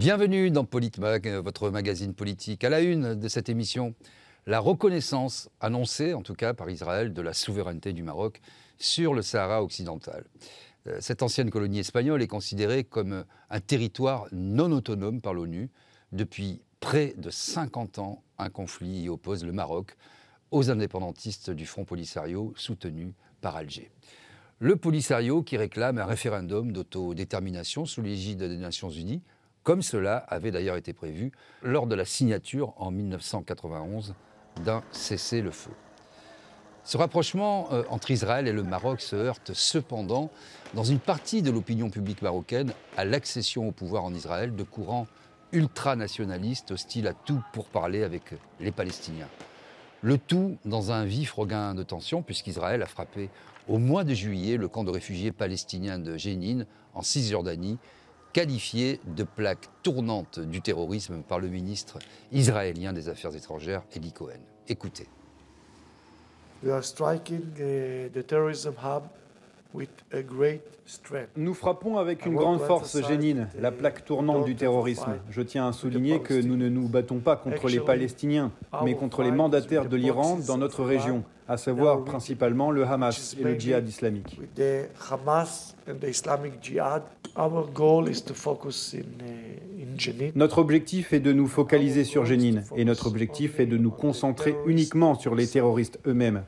Bienvenue dans Politmag, votre magazine politique. À la une de cette émission, la reconnaissance annoncée, en tout cas par Israël, de la souveraineté du Maroc sur le Sahara occidental. Euh, cette ancienne colonie espagnole est considérée comme un territoire non autonome par l'ONU. Depuis près de 50 ans, un conflit y oppose le Maroc aux indépendantistes du Front Polisario soutenu par Alger. Le Polisario qui réclame un référendum d'autodétermination sous l'égide des Nations Unies, comme cela avait d'ailleurs été prévu lors de la signature en 1991 d'un cessez-le-feu. Ce rapprochement euh, entre Israël et le Maroc se heurte cependant, dans une partie de l'opinion publique marocaine, à l'accession au pouvoir en Israël de courants ultranationalistes hostiles à tout pour parler avec les Palestiniens. Le tout dans un vif regain de tension, puisqu'Israël a frappé au mois de juillet le camp de réfugiés palestiniens de Jénine, en Cisjordanie, qualifié de plaque tournante du terrorisme par le ministre israélien des Affaires étrangères, Eli Cohen. Écoutez. We are striking the terrorism hub nous frappons avec une grande force Jénine, la plaque tournante du terrorisme. Je tiens à souligner que nous ne nous battons pas contre les Palestiniens, mais contre les mandataires de l'Iran dans notre région, à savoir principalement le Hamas et le djihad islamique. Notre objectif est de nous focaliser sur Jénine et notre objectif est de nous concentrer uniquement sur les terroristes eux-mêmes.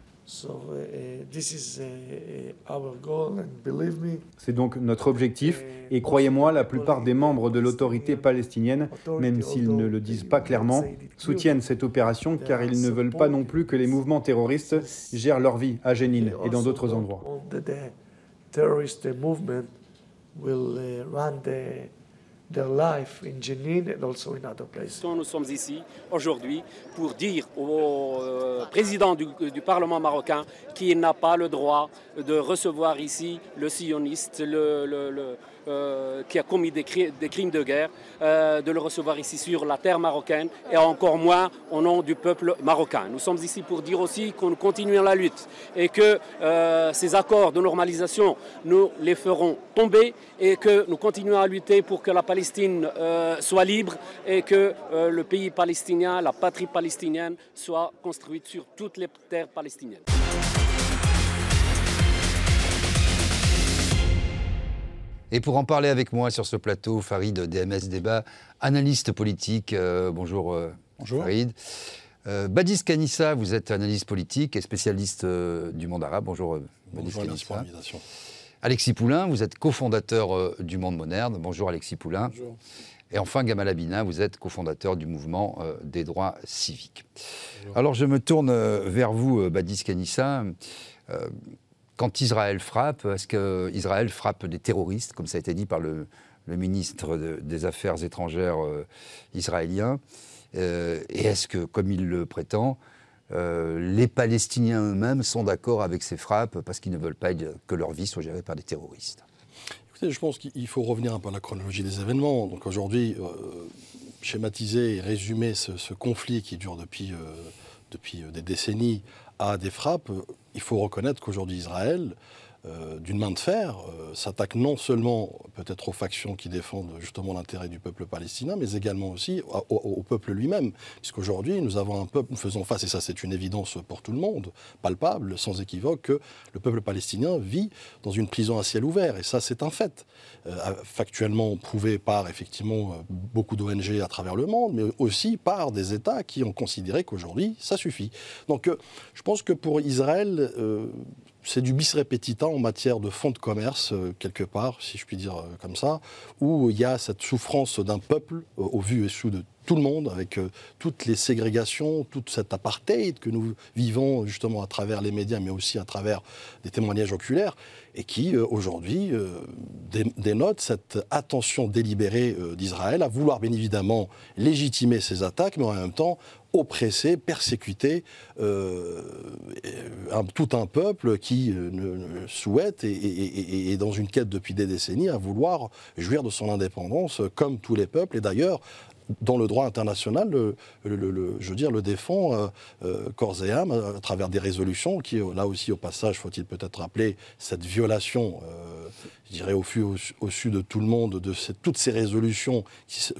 C'est donc notre objectif et croyez-moi, la plupart des membres de l'autorité palestinienne, même s'ils ne le disent pas clairement, soutiennent cette opération car ils ne veulent pas non plus que les mouvements terroristes gèrent leur vie à Jénine et dans d'autres endroits. Nous sommes ici aujourd'hui pour dire au euh, président du, Parlement marocain qu'il n'a pas le droit de recevoir ici le sioniste, le euh, qui a commis des, crimes de guerre, euh, de le recevoir ici sur la terre marocaine et encore moins au nom du peuple marocain. Nous sommes ici pour dire aussi qu'on continue la lutte et que euh, ces accords de normalisation, nous les ferons tomber et que nous continuons à lutter pour que la Palestine soit libre et que le pays palestinien, la patrie palestinienne soit construite sur toutes les terres palestiniennes. Et pour en parler avec moi sur ce plateau, Farid DMS Débat, analyste politique. Euh, bonjour, euh, bonjour, Farid. Euh, Badis Kanissa, vous êtes analyste politique et spécialiste du monde arabe. Bonjour, Badis Kanissa. Alexis Poulain, vous êtes cofondateur du Monde Moderne. Bonjour, Alexis Poulain. Bonjour. Et enfin, Gamal Abina, vous êtes cofondateur du mouvement des droits civiques. Alors, je me tourne vers vous, Badis Kanissa quand Israël frappe, est-ce qu'Israël frappe des terroristes, comme ça a été dit par le, ministre des Affaires étrangères euh, israélien euh, Et est-ce que, comme il le prétend, euh, les Palestiniens eux-mêmes sont d'accord avec ces frappes parce qu'ils ne veulent pas que leur vie soit gérée par des terroristes? Écoutez, je pense qu'il faut revenir un peu à la chronologie des événements. Donc aujourd'hui, schématiser et résumer ce, conflit qui dure depuis, depuis des décennies à des frappes, il faut reconnaître qu'aujourd'hui Israël, euh, d'une main de fer, euh, s'attaque non seulement peut-être aux factions qui défendent justement l'intérêt du peuple palestinien, mais également aussi au, peuple lui-même. Puisqu'aujourd'hui, nous avons un peuple, nous faisons face, et ça c'est une évidence pour tout le monde, palpable, sans équivoque, que le peuple palestinien vit dans une prison à ciel ouvert. Et ça, c'est un fait. Euh, factuellement prouvé par effectivement beaucoup d'ONG à travers le monde, mais aussi par des États qui ont considéré qu'aujourd'hui, ça suffit. Donc je pense que pour Israël, c'est du bis repetita en matière de fonds de commerce, euh, quelque part, si je puis dire euh, comme ça, où il y a cette souffrance d'un peuple, euh, au vu et sous de tout le monde, avec toutes les ségrégations, toute cette apartheid que nous vivons justement à travers les médias, mais aussi à travers des témoignages oculaires, et qui aujourd'hui dénote cette attention délibérée d'Israël à vouloir bien évidemment légitimer ces attaques, mais en même temps oppresser, persécuter euh, tout un peuple qui euh, souhaite et, est dans une quête depuis des décennies à vouloir jouir de son indépendance comme tous les peuples. Et d'ailleurs, dans le droit international, je veux dire, le défend euh, euh, corps et âme à, travers des résolutions qui, là aussi, au passage, faut-il peut-être rappeler cette violation, je dirais, au, au, au su de tout le monde de toutes ces résolutions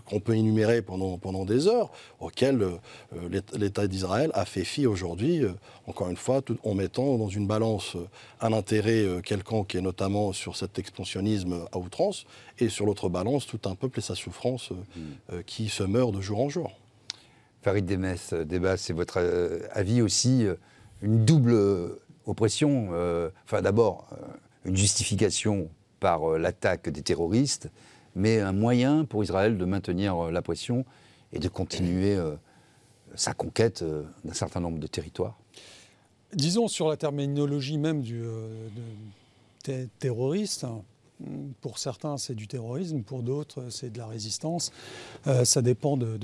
qu'on peut énumérer pendant, des heures, auxquelles euh, l'État d'Israël a fait fi aujourd'hui, euh, encore une fois, en mettant dans une balance euh, un intérêt quelconque, et notamment sur cet expansionnisme à outrance, et sur l'autre balance, tout un peuple et sa souffrance mm. qui se meurt de jour en jour. Farid Demès, débat, c'est votre avis aussi, une double oppression, enfin d'abord une justification par euh, l'attaque des terroristes, mais un moyen pour Israël de maintenir euh, la pression et de continuer euh, sa conquête d'un certain nombre de territoires Disons sur la terminologie même du terroriste, pour certains, c'est du terrorisme, pour d'autres, c'est de la résistance. ça dépend de,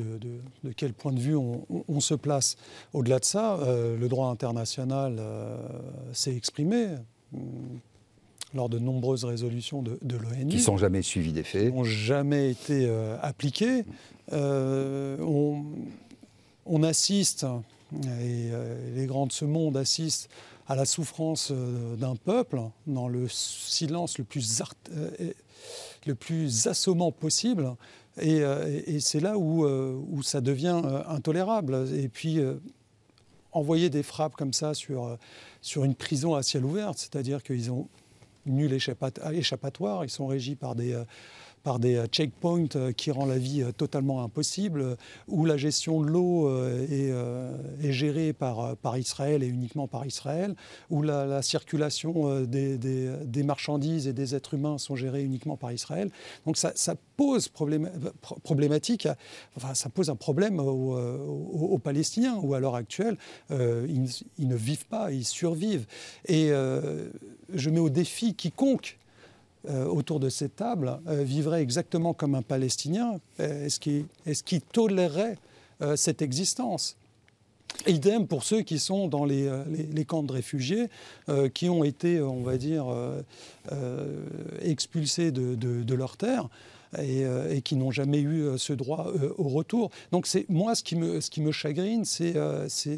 quel point de vue on, se place. Au-delà de ça, le droit international s'est exprimé lors de nombreuses résolutions de, de l'ONU. Qui sont jamais suivies des faits. Qui n'ont jamais été euh, appliquées. Euh, on, assiste, et euh, les grands de ce monde assistent à la souffrance d'un peuple dans le silence le plus, le plus assommant possible. Et, c'est là où, ça devient intolérable. Et puis, envoyer des frappes comme ça sur, sur une prison à ciel ouvert, c'est-à-dire qu'ils ont nul échappatoire. Ils sont régis par des, euh, par des euh, checkpoints euh, qui rend la vie totalement impossible, où la gestion de l'eau est, gérée par, Israël et uniquement par Israël, où la, circulation des, marchandises et des êtres humains sont gérés uniquement par Israël. Donc ça, pose problématique, enfin ça pose un problème aux, Palestiniens, où à l'heure actuelle, ils, ne vivent pas, ils survivent. Et je mets au défi quiconque euh, autour de cette table euh, vivrait exactement comme un Palestinien, euh, est-ce qu'il tolérerait cette existence? Idem pour ceux qui sont dans les, camps de réfugiés, qui ont été, on va dire, expulsés de, de leurs terres. Euh, et, qui n'ont jamais eu euh, ce droit euh, au retour. Donc c'est moi ce qui me, chagrine, c'est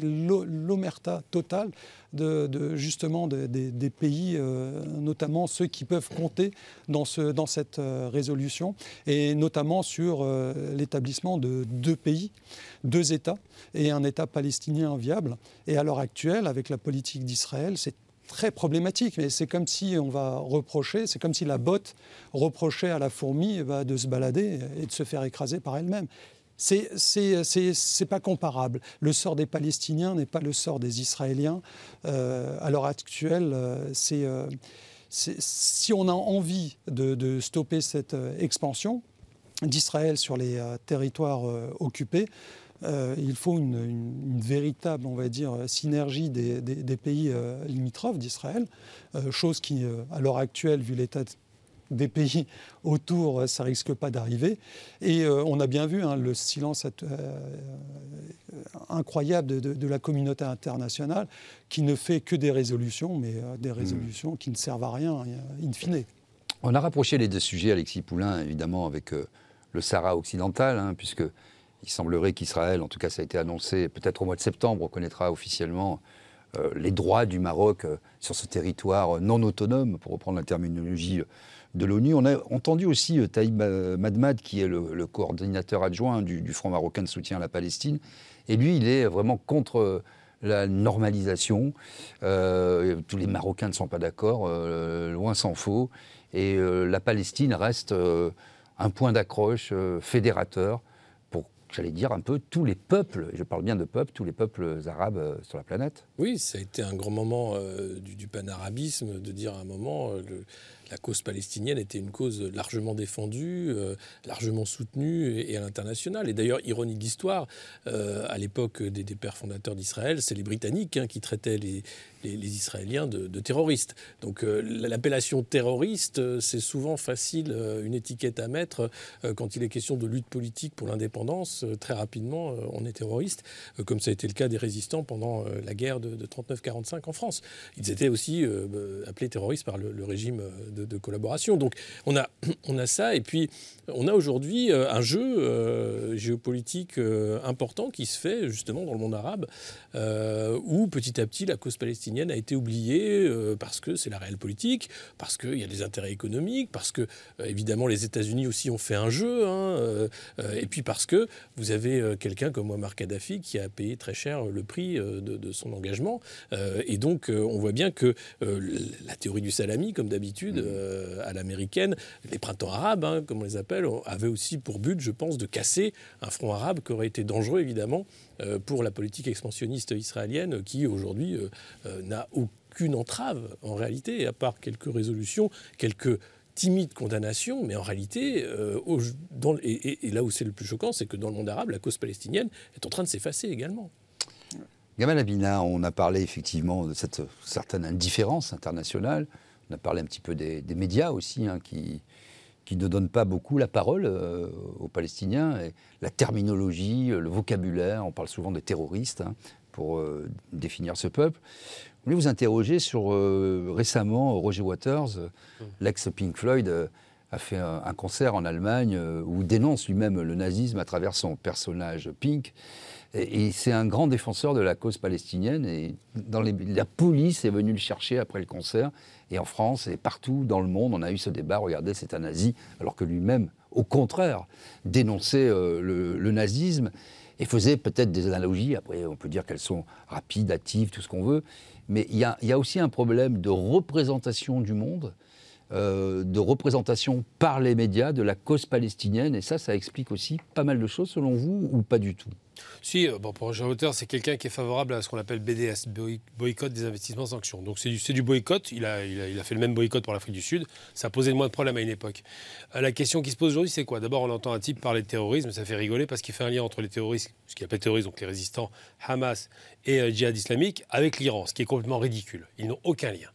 l'omerta totale de, justement des pays, notamment ceux qui peuvent compter dans cette résolution, et notamment sur l'établissement de deux pays, deux États, et un État palestinien viable. Et à l'heure actuelle, avec la politique d'Israël, c'est très problématique. Mais c'est comme si on va reprocher, c'est comme si la botte reprochait à la fourmi eh ben, de se balader et de se faire écraser par elle-même. C'est pas comparable. Le sort des Palestiniens n'est pas le sort des Israéliens. Euh, à l'heure actuelle, euh, c'est si on a envie de, stopper cette euh, expansion d'Israël sur les territoires occupés, euh, il faut une, véritable, on va dire, synergie des, pays euh, limitrophes d'Israël, euh, chose qui, à l'heure actuelle, vu l'état des pays autour, ça risque pas d'arriver. Et on a bien vu hein, le silence incroyable de, la communauté internationale qui ne fait que des résolutions, mais des résolutions qui ne servent à rien, in fine. On a rapproché les deux sujets, Alexis Poulain, évidemment, avec le Sahara occidental, hein, puisque il semblerait qu'Israël, en tout cas ça a été annoncé, peut-être au mois de septembre, reconnaîtra officiellement euh, les droits du Maroc euh, sur ce territoire non autonome, pour reprendre la terminologie de l'ONU. On a entendu aussi euh, Taïb Madmad, qui est le, coordinateur adjoint du, Front marocain de soutien à la Palestine. Et lui, il est vraiment contre la normalisation. tous les Marocains ne sont pas d'accord, loin s'en faut. Et la Palestine reste un point d'accroche fédérateur j'allais dire, un peu tous les peuples, et je parle bien de peuples, tous les peuples arabes euh, sur la planète. Oui, ça a été un grand moment euh, du, panarabisme, de dire à un moment, euh, la cause palestinienne était une cause largement défendue, largement soutenue et, à l'international. Et d'ailleurs, ironie de l'histoire, à l'époque des, pères fondateurs d'Israël, c'est les Britanniques hein, qui traitaient les, Israéliens de, terroristes. Donc l'appellation terroriste, c'est souvent facile, une étiquette à mettre quand il est question de lutte politique pour l'indépendance très rapidement on est terroriste, comme ça a été le cas des résistants pendant la guerre de, 39-45 en France. Ils étaient aussi appelés terroristes par le, régime de, collaboration. Donc on a, on a ça, et puis on a aujourd'hui un jeu géopolitique important qui se fait justement dans le monde arabe, où petit à petit la cause palestinienne a été oubliée parce que c'est la réelle politique, parce qu'il y a des intérêts économiques, parce que évidemment les États-Unis aussi ont fait un jeu, hein, euh, euh, et puis parce que vous avez euh, quelqu'un comme Muammar Kadhafi qui a payé très cher le prix de, son engagement. et donc, on voit bien que la théorie du salami, comme d'habitude, mmh. à l'américaine, les printemps arabes, hein, comme on les appelle, avaient aussi pour but, je pense, de casser un front arabe qui aurait été dangereux, évidemment, pour la politique expansionniste israélienne, qui aujourd'hui n'a aucune entrave, en réalité, à part quelques résolutions, quelques timide condamnation, mais en réalité, euh, et, là où c'est le plus choquant, c'est que dans le monde arabe, la cause palestinienne est en train de s'effacer également. Gamal Abina, on a parlé effectivement de cette certaine indifférence internationale. On a parlé un petit peu des, médias aussi, hein, qui, qui ne donnent pas beaucoup la parole euh, aux Palestiniens. Et la terminologie, le vocabulaire, on parle souvent des terroristes hein, pour euh, définir ce peuple. Je voulais vous interroger sur euh, récemment Roger Waters, mm. l'ex-Pink Floyd, euh, a fait un, concert en Allemagne où dénonce lui-même le nazisme à travers son personnage Pink. Et, c'est un grand défenseur de la cause palestinienne. Et la police est venue le chercher après le concert. Et en France et partout dans le monde, on a eu ce débat. Regardez, c'est un nazi, alors que lui-même, au contraire, dénonçait le nazisme et faisait peut-être des analogies. Après, on peut dire qu'elles sont rapides, hâtives, tout ce qu'on veut. Mais il y, a, aussi un problème de représentation du monde, euh, de représentation par les médias de la cause palestinienne. Et ça, ça explique aussi pas mal de choses, selon vous, ou pas du tout? Si, euh, bon, pour Jean Hauteur, c'est quelqu'un qui est favorable à ce qu'on appelle BDS, boycott des investissements sanctions. Donc c'est du, du, boycott, il a, il, a, fait le même boycott pour l'Afrique du Sud, ça a posé moins de problèmes à une époque. Euh, la question qui se pose aujourd'hui, c'est quoi? D'abord, on entend un type parler de terrorisme, ça fait rigoler parce qu'il fait un lien entre les terroristes, ce qu'il appelle terroristes, donc les résistants Hamas et euh, djihad islamique, avec l'Iran, ce qui est complètement ridicule. Ils n'ont aucun lien.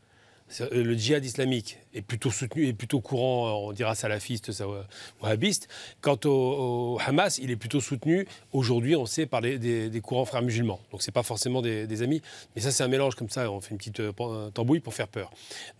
Le djihad islamique est plutôt soutenu, est plutôt courant, on dira salafiste, wahhabiste. Quant au, Hamas, il est plutôt soutenu, aujourd'hui, on sait, par des, courants frères musulmans. Donc ce n'est pas forcément des, amis, mais ça c'est un mélange comme ça, on fait une petite euh, tambouille pour faire peur.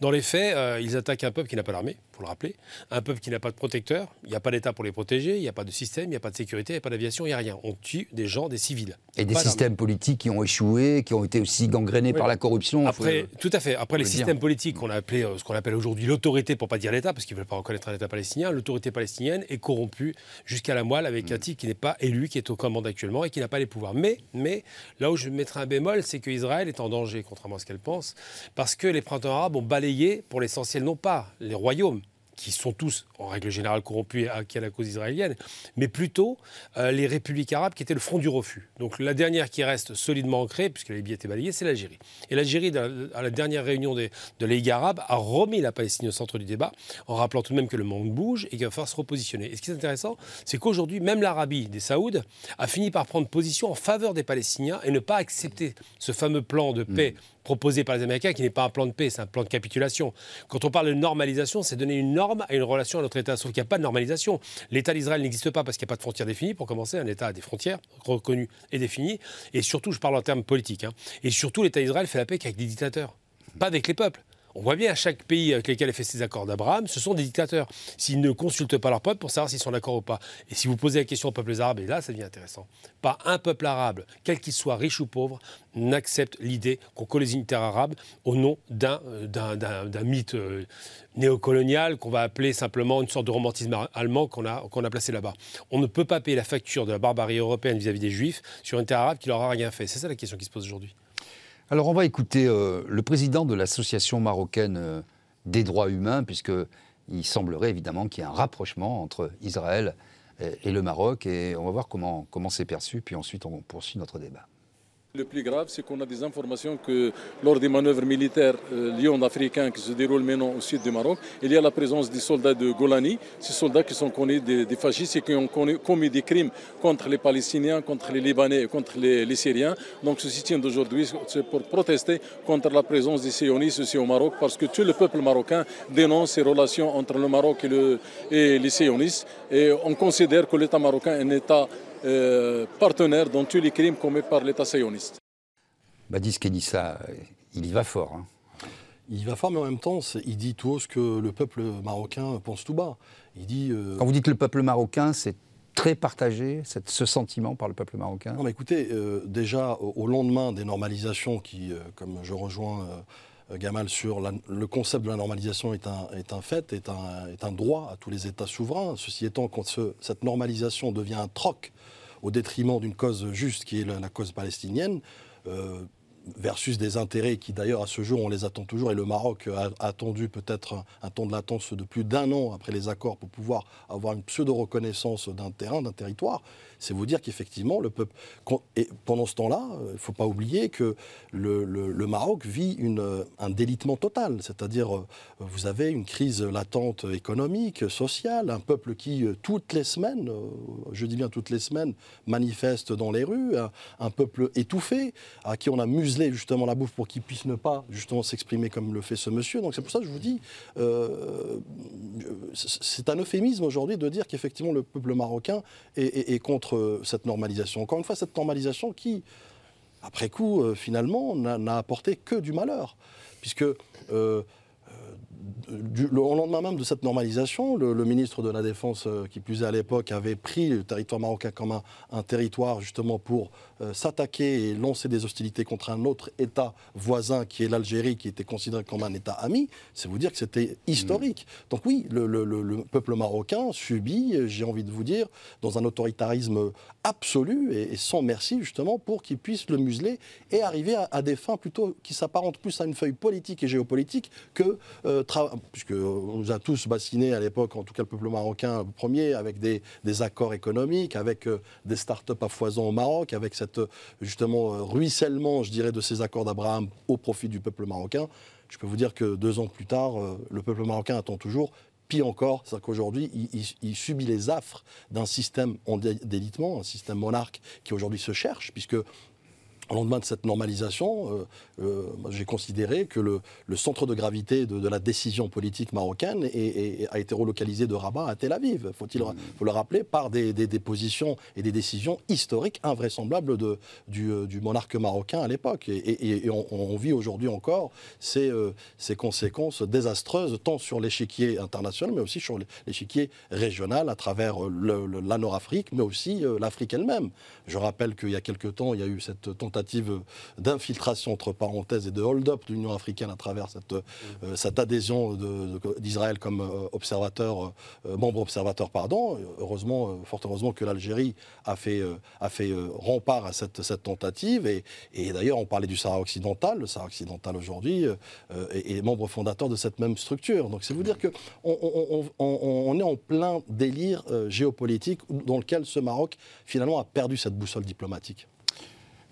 Dans les faits, euh, ils attaquent un peuple qui n'a pas l'armée, pour le rappeler, un peuple qui n'a pas de protecteur, il n'y a pas d'État pour les protéger, il n'y a pas de système, il n'y a pas de sécurité, il n'y a pas d'aviation, il n'y a rien. On tue des gens, des civils. Et des systèmes politiques qui ont échoué, qui ont été aussi gangrénés par la corruption. Après, tout à fait. Après les systèmes politiques qu'on a appelé, euh, ce qu'on appelle aujourd'hui l'autorité, pour pas dire l'État, parce qu'ils ne veulent pas reconnaître un État palestinien, l'autorité palestinienne est corrompue jusqu'à la moelle avec un type qui n'est pas élu, qui est au commande actuellement et qui n'a pas les pouvoirs. Mais, mais là où je mettrai un bémol, c'est qu'Israël est en danger, contrairement à ce qu'elle pense, parce que les printemps arabes ont balayé, pour l'essentiel, non pas les royaumes, qui sont tous, en règle générale, corrompus à, qui a la cause israélienne, mais plutôt euh, les républiques arabes qui étaient le front du refus. Donc la dernière qui reste solidement ancrée, puisque la Libye a été balayée, c'est l'Algérie. Et l'Algérie, à la dernière réunion de la Ligue arabe, a remis la Palestine au centre du débat, en rappelant tout de même que le monde bouge et qu'il va falloir se repositionner. Et ce qui est intéressant, c'est qu'aujourd'hui, même l'Arabie des Saouds a fini par prendre position en faveur des Palestiniens et ne pas accepter ce fameux plan de paix mm proposé par les Américains, qui n'est pas un plan de paix, c'est un plan de capitulation. Quand on parle de normalisation, c'est donner une norme à une relation à notre État. Sauf qu'il n'y a pas de normalisation. L'État d'Israël n'existe pas parce qu'il n'y a pas de frontières définies. Pour commencer, un État a des frontières reconnues et définies. Et surtout, je parle en termes politiques. Hein. Et surtout, l'État d'Israël fait la paix qu'avec des dictateurs, pas avec les peuples. On voit bien à chaque pays avec lequel il fait ses accords d'Abraham, ce sont des dictateurs. S'ils ne consultent pas leur peuple pour savoir s'ils sont d'accord ou pas. Et si vous posez la question aux peuples arabes, et là, ça devient intéressant. Pas un peuple arabe, quel qu'il soit, riche ou pauvre, n'accepte l'idée qu'on colonie une terre arabe au nom d'un euh, mythe euh, néocolonial qu'on va appeler simplement une sorte de romantisme allemand qu'on a, qu'on a placé là-bas. On ne peut pas payer la facture de la barbarie européenne vis-à-vis des juifs sur une terre arabe qui leur a rien fait. C'est ça la question qui se pose aujourd'hui. Alors on va écouter euh, le président de l'association marocaine euh, des droits humains, puisqu'il semblerait évidemment qu'il y ait un rapprochement entre Israël et, le Maroc, et on va voir comment, comment c'est perçu, puis ensuite on poursuit notre débat. Le plus grave, c'est qu'on a des informations que lors des manœuvres militaires euh, africains qui se déroulent maintenant au sud du Maroc, il y a la présence des soldats de Golani, ces soldats qui sont connus des, fascistes et qui ont commis des crimes contre les Palestiniens, contre les Libanais et contre les, Syriens. Donc ceci tient d'aujourd'hui, c'est pour protester contre la présence des sionistes aussi au Maroc, parce que tout le peuple marocain dénonce ces relations entre le Maroc et les sionistes. Et on considère que l'État marocain est un État partenaire dans tous les crimes commis par l'État sioniste. Badis Kenissa, il y va fort. Hein. Il y va fort, mais en même temps, il dit tout haut ce que le peuple marocain pense tout bas. Il dit. Quand vous dites le peuple marocain, c'est très partagé, ce sentiment par le peuple marocain Non, mais écoutez, euh, déjà, au, lendemain des normalisations, qui, euh, comme je rejoins euh, Gamal sur le concept de la normalisation est un, est un fait, est un, est un, droit à tous les États souverains. Ceci étant, quand cette normalisation devient un troc au détriment d'une cause juste qui est la, cause palestinienne, versus des intérêts qui d'ailleurs à ce jour on les attend toujours et le Maroc a, attendu peut-être un, temps de latence de plus d'un an après les accords pour pouvoir avoir une pseudo-reconnaissance d'un terrain, d'un territoire c'est vous dire qu'effectivement, le peuple. Et pendant ce temps-là, il ne faut pas oublier que le, Maroc vit une, un délitement total. C'est-à-dire, euh, vous avez une crise latente économique, sociale, un peuple qui, euh, toutes les semaines, euh, je dis bien toutes les semaines, manifeste dans les rues, un, peuple étouffé, à qui on a muselé justement la bouffe pour qu'il puisse ne pas justement s'exprimer comme le fait ce monsieur. Donc c'est pour ça que je vous dis, c'est un euphémisme aujourd'hui de dire qu'effectivement le peuple marocain est contre cette normalisation. Encore une fois, cette normalisation qui, après coup, euh, finalement, n'a apporté que du malheur. Puisque euh, du, le, au lendemain même de cette normalisation, le, ministre de la Défense, euh, qui plus est à l'époque, avait pris le territoire marocain comme un, territoire justement pour euh, s'attaquer et lancer des hostilités contre un autre État voisin qui est l'Algérie, qui était considéré comme un État ami. C'est vous dire que c'était historique. Mmh. Donc oui, le, peuple marocain subit, j'ai envie de vous dire, dans un autoritarisme absolu et, sans merci justement pour qu'il puisse le museler et arriver à, des fins plutôt qui s'apparentent plus à une feuille politique et géopolitique que euh, puisque on nous a tous bassinés à l'époque, en tout cas le peuple marocain premier, avec des, accords économiques, avec euh, des start-up à foison au Maroc, avec cette justement euh, ruissellement, je dirais, de ces accords d'Abraham au profit du peuple marocain. Je peux vous dire que deux ans plus tard, euh, le peuple marocain attend toujours Pire encore, c'est qu'aujourd'hui, il, subit les affres d'un système en délitement, un système monarque qui aujourd'hui se cherche, puisque au lendemain de cette normalisation, euh, euh, j'ai considéré que le, centre de gravité de, la décision politique marocaine a été relocalisé de Rabat à Tel Aviv. Faut-il mmh. faut le rappeler par des, positions et des décisions historiques invraisemblables de, du, euh, monarque marocain à l'époque. Et, on, vit aujourd'hui encore ces, ces, conséquences désastreuses tant sur l'échiquier international, mais aussi sur l'échiquier régional à travers la Nord-Afrique, mais aussi l'Afrique elle-même. Je rappelle qu'il y a quelque temps, il y a eu cette tentative d'infiltration, entre parenthèses, et de hold-up de l'Union africaine à travers cette, euh, cette adhésion d'Israël comme euh, observateur, euh, membre observateur, pardon. Heureusement, fort heureusement que l'Algérie a fait, a fait rempart à cette, cette tentative. Et, d'ailleurs, on parlait du Sahara occidental. Le Sahara occidental aujourd'hui est, membre fondateur de cette même structure. Donc c'est vous dire qu'on on, on, est en plein délire géopolitique dans lequel ce Maroc, finalement, a perdu cette boussole diplomatique.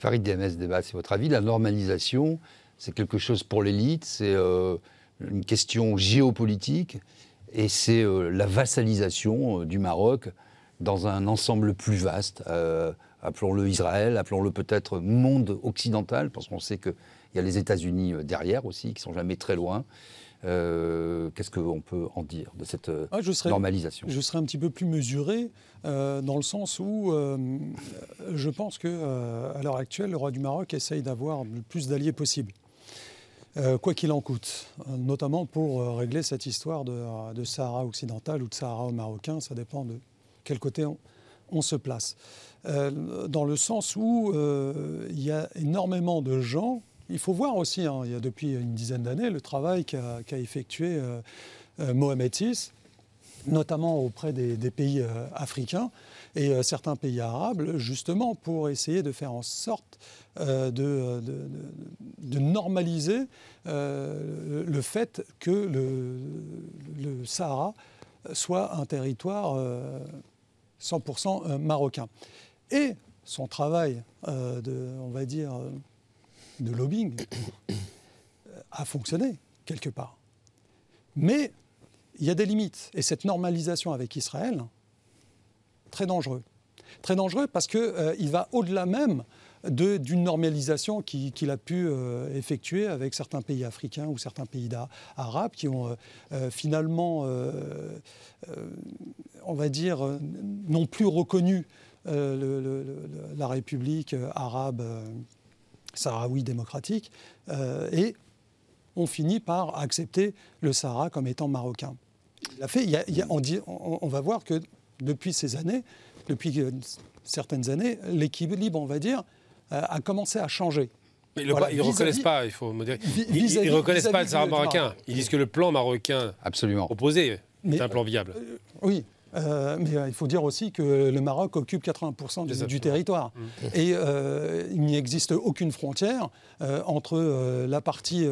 Farid DMS débat, c'est votre avis. La normalisation, c'est quelque chose pour l'élite, c'est euh, une question géopolitique et c'est euh, la vassalisation euh, du Maroc dans un ensemble plus vaste. appelons-le Israël, appelons-le peut-être monde occidental, parce qu'on sait qu'il y a les États-Unis derrière aussi, qui sont jamais très loin. Euh, qu'est-ce qu'on peut en dire de cette euh, ah, normalisation? Je serais un petit peu plus mesuré euh, dans le sens où je pense que à l'heure actuelle, le roi du Maroc essaye d'avoir le plus d'alliés possible. quoi qu'il en coûte, notamment pour régler cette histoire de, Sahara occidental ou de Sahara marocain, ça dépend de quel côté on, se place. dans le sens où il y a énormément de gens il faut voir aussi, hein, il y a depuis une dizaine d'années, le travail qu'a effectué euh, euh, Mohamed VI, notamment auprès des, pays euh, africains et certains pays arabes, justement pour essayer de faire en sorte de, normaliser le fait que le, Sahara soit un territoire 100% marocain. Et son travail, de, on va dire, de lobbying a fonctionné quelque part. Mais il y a des limites. Et cette normalisation avec Israël, très dangereux. Très dangereux parce qu'il euh, va au-delà même d'une normalisation qu'il a pu euh, effectuer avec certains pays africains ou certains pays arabes qui ont euh, finalement, on va dire, n'ont plus reconnu la République arabe sahraoui démocratique, et on finit par accepter le Sahara comme étant marocain. Il a fait, on, va voir que depuis ces années, depuis certaines années, l'équilibre, on va dire, a commencé à changer. ils ne reconnaissent pas, il faut me dire. Ils ne reconnaissent pas le Sahara marocain. Ils disent que le plan marocain Absolument. proposé est un plan viable. Euh, oui, euh, mais euh, il faut dire aussi que le Maroc occupe 80% du, territoire. Mmh. Et euh, il n'y existe aucune frontière entre la partie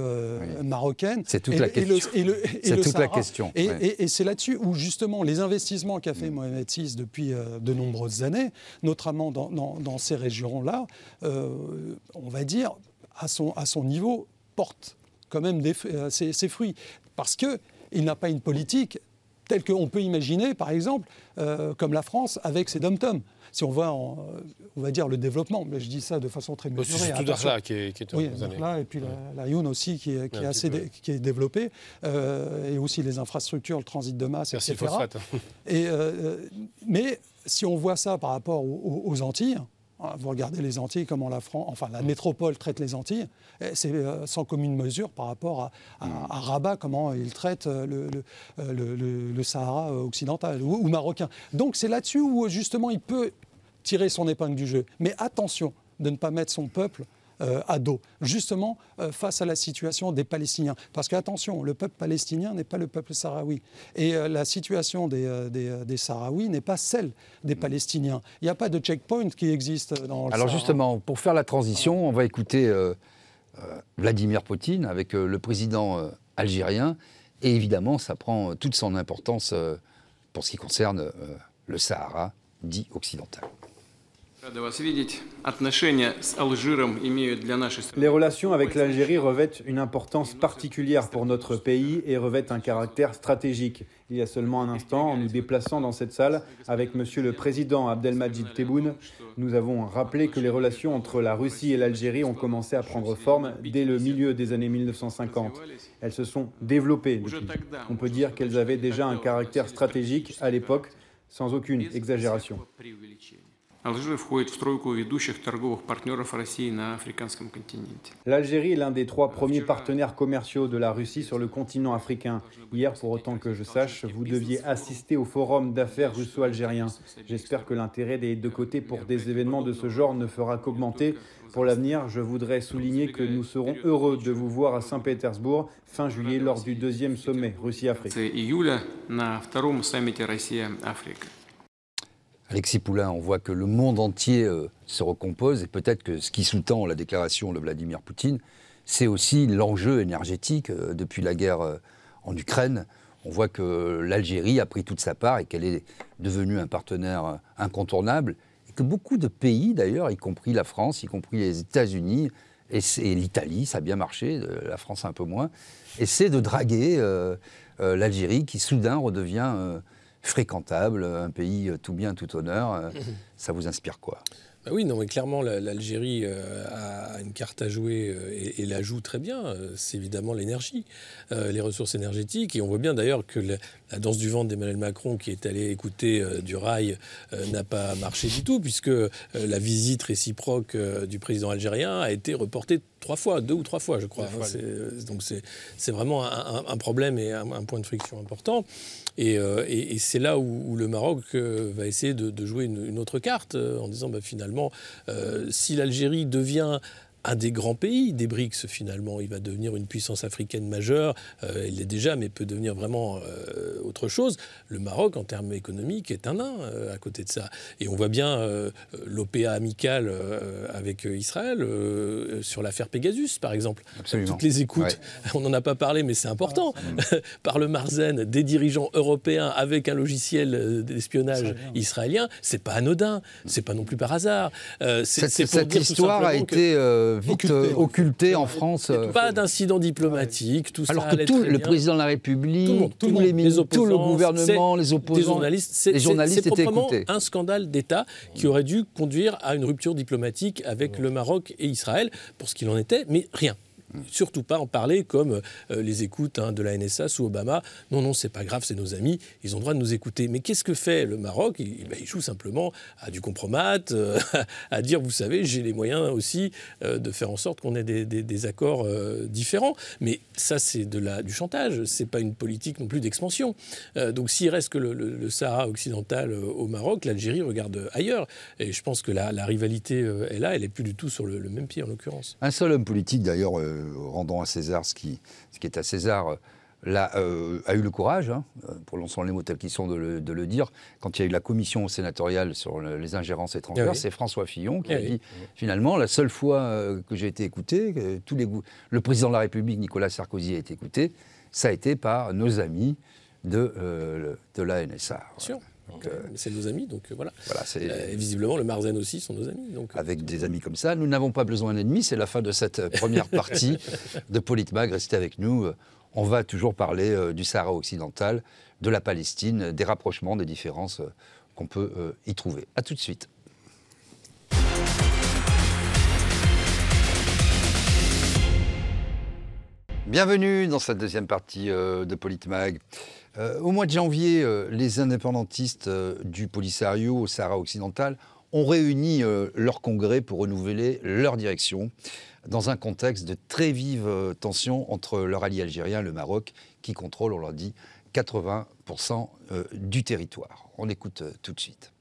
marocaine C'est toute et, la question. et le, C'est toute la question. Et, c'est là-dessus où justement les investissements qu'a fait mmh. Mohamed VI depuis de nombreuses années, notamment dans, ces régions-là, on va dire, à son, à son niveau, portent quand même ses, ses fruits. Parce qu'il n'a pas une politique tel qu'on peut imaginer, par exemple, euh, comme la France avec ses dom-toms. Si on voit, on va dire, le développement, mais je dis ça de façon très mesurée. C'est tout Dakhla qui est, qui est oui, Dakhla, et puis la, la aussi qui est, qui est assez qui est développée, euh, et aussi les infrastructures, le transit de masse, Merci etc. Et, euh, mais si on voit ça par rapport aux Antilles, vous regardez les Antilles, comment la, France, enfin, la métropole traite les Antilles, c'est euh, sans commune mesure par rapport à, Rabat, comment il traite euh, le, le, Sahara occidental ou, marocain. Donc c'est là-dessus où justement il peut tirer son épingle du jeu. Mais attention de ne pas mettre son peuple euh, à dos, justement euh, face à la situation des Palestiniens. Parce qu'attention, le peuple palestinien n'est pas le peuple sahraoui. Et euh, la situation des, des, Sahraouis n'est pas celle des Palestiniens. Il n'y a pas de checkpoint qui existe dans le Alors justement, pour faire la transition, on va écouter Vladimir Poutine avec le président algérien. Et évidemment, ça prend toute son importance pour ce qui concerne le Sahara dit occidental. Les relations avec l'Algérie revêtent une importance particulière pour notre pays et revêtent un caractère stratégique. Il y a seulement un instant, en nous déplaçant dans cette salle avec Monsieur le Président Abdelmajid Tebboune, nous avons rappelé que les relations entre la Russie et l'Algérie ont commencé à prendre forme dès le milieu des années 1950. Elles se sont développées depuis. On peut dire qu'elles avaient déjà un caractère stratégique à l'époque, sans aucune exagération. L'Algérie est l'un des trois premiers partenaires commerciaux de la Russie sur le continent africain. Hier, pour autant que je sache, vous deviez assister au forum d'affaires russo-algérien. J'espère que l'intérêt des deux côtés pour des événements de ce genre ne fera qu'augmenter. Pour l'avenir, je voudrais souligner que nous serons heureux de vous voir à Saint-Pétersbourg fin juillet lors du deuxième sommet Russie-Afrique. Alexis Poulain, on voit que le monde entier euh, se recompose et peut-être que ce qui sous-tend la déclaration de Vladimir Poutine, c'est aussi l'enjeu énergétique euh, depuis la guerre euh, en Ukraine. On voit que l'Algérie a pris toute sa part et qu'elle est devenue un partenaire incontournable et que beaucoup de pays d'ailleurs, y compris la France, y compris les États-Unis et, l'Italie, ça a bien marché, la France un peu moins, essaient de draguer l'Algérie qui soudain redevient fréquentable, un pays euh, tout bien, tout honneur. Euh, ça vous inspire quoi? Bah oui, non, mais clairement, l'Algérie euh, a une carte à jouer et, la joue très bien. C'est évidemment l'énergie, les ressources énergétiques. Et on voit bien d'ailleurs que la, danse du ventre d'Emmanuel Macron, qui est allé écouter du rail, n'a pas marché du tout, puisque la visite réciproque du président algérien a été reportée trois fois, deux ou trois fois, je crois. Hein. donc c'est vraiment un, problème et un, point de friction important. Euh, et, c'est là où, le Maroc euh, va essayer de, jouer une, autre carte euh, en disant bah, finalement, si l'Algérie devient un des grands pays des BRICS finalement. Il va devenir une puissance africaine majeure. Euh, il l'est déjà, mais peut devenir vraiment euh, autre chose. Le Maroc, en termes économiques, est un nain euh, à côté de ça. Et on voit bien l'OPA amical avec Israël sur l'affaire Pegasus, par exemple. Toutes les écoutes, on n'en a pas parlé, mais c'est important, ah, par le Marzen des dirigeants européens avec un logiciel d'espionnage israélien, c'est pas anodin, c'est pas non plus par hasard. cette, cette histoire a été vite occulté, en France. Euh, pas d'incident diplomatique, tout Alors ça. Alors que tout, le président de la République, tous les ministres, tout le gouvernement, les opposants, les journalistes étaient écoutés. un scandale d'État qui aurait dû conduire à une rupture diplomatique avec le Maroc et Israël, pour ce qu'il en était, mais rien. Surtout pas en parler comme euh, les écoutes hein, de la NSA sous Obama. Non, non, c'est pas grave, c'est nos amis, ils ont le droit de nous écouter. Mais qu'est-ce que fait le Maroc? Il, ben, joue simplement à du compromat, euh, à dire, vous savez, j'ai les moyens aussi euh, de faire en sorte qu'on ait des, accords différents. Mais ça, c'est de la, du chantage, c'est pas une politique non plus d'expansion. donc s'il reste que le, Sahara occidental au Maroc, l'Algérie regarde ailleurs. Et je pense que la, rivalité est là, elle est plus du tout sur le, le même pied en l'occurrence. Un seul homme politique d'ailleurs rendant à César ce qui, ce qui est à César, euh, Là, euh, a eu le courage, hein, euh, pour l'ensemble les mots tels qu'ils sont, de le, dire. Quand il y a eu la commission sénatoriale sur les ingérences étrangères, c'est François Fillon qui a dit finalement, la seule fois que j'ai été écouté, que tous les le président de la République, Nicolas Sarkozy, a été écouté, ça a été par nos amis de, de la NSA. Euh, c'est nos amis, donc euh, voilà. voilà euh, et visiblement, le Marzen aussi sont nos amis. Donc, Avec des amis comme ça, nous n'avons pas besoin d'ennemis. C'est la fin de cette première partie de Politmag. Restez avec nous. On va toujours parler du Sahara occidental, de la Palestine, des rapprochements, des différences qu'on peut y trouver. A tout de suite. Bienvenue dans cette deuxième partie de Politmag. Euh, au mois de janvier, euh, les indépendantistes euh, du Polisario au Sahara occidental ont réuni leur congrès pour renouveler leur direction dans un contexte de très vive tension entre leur allié algérien, le Maroc, qui contrôle, on l'a dit, 80% du territoire. On écoute tout de suite.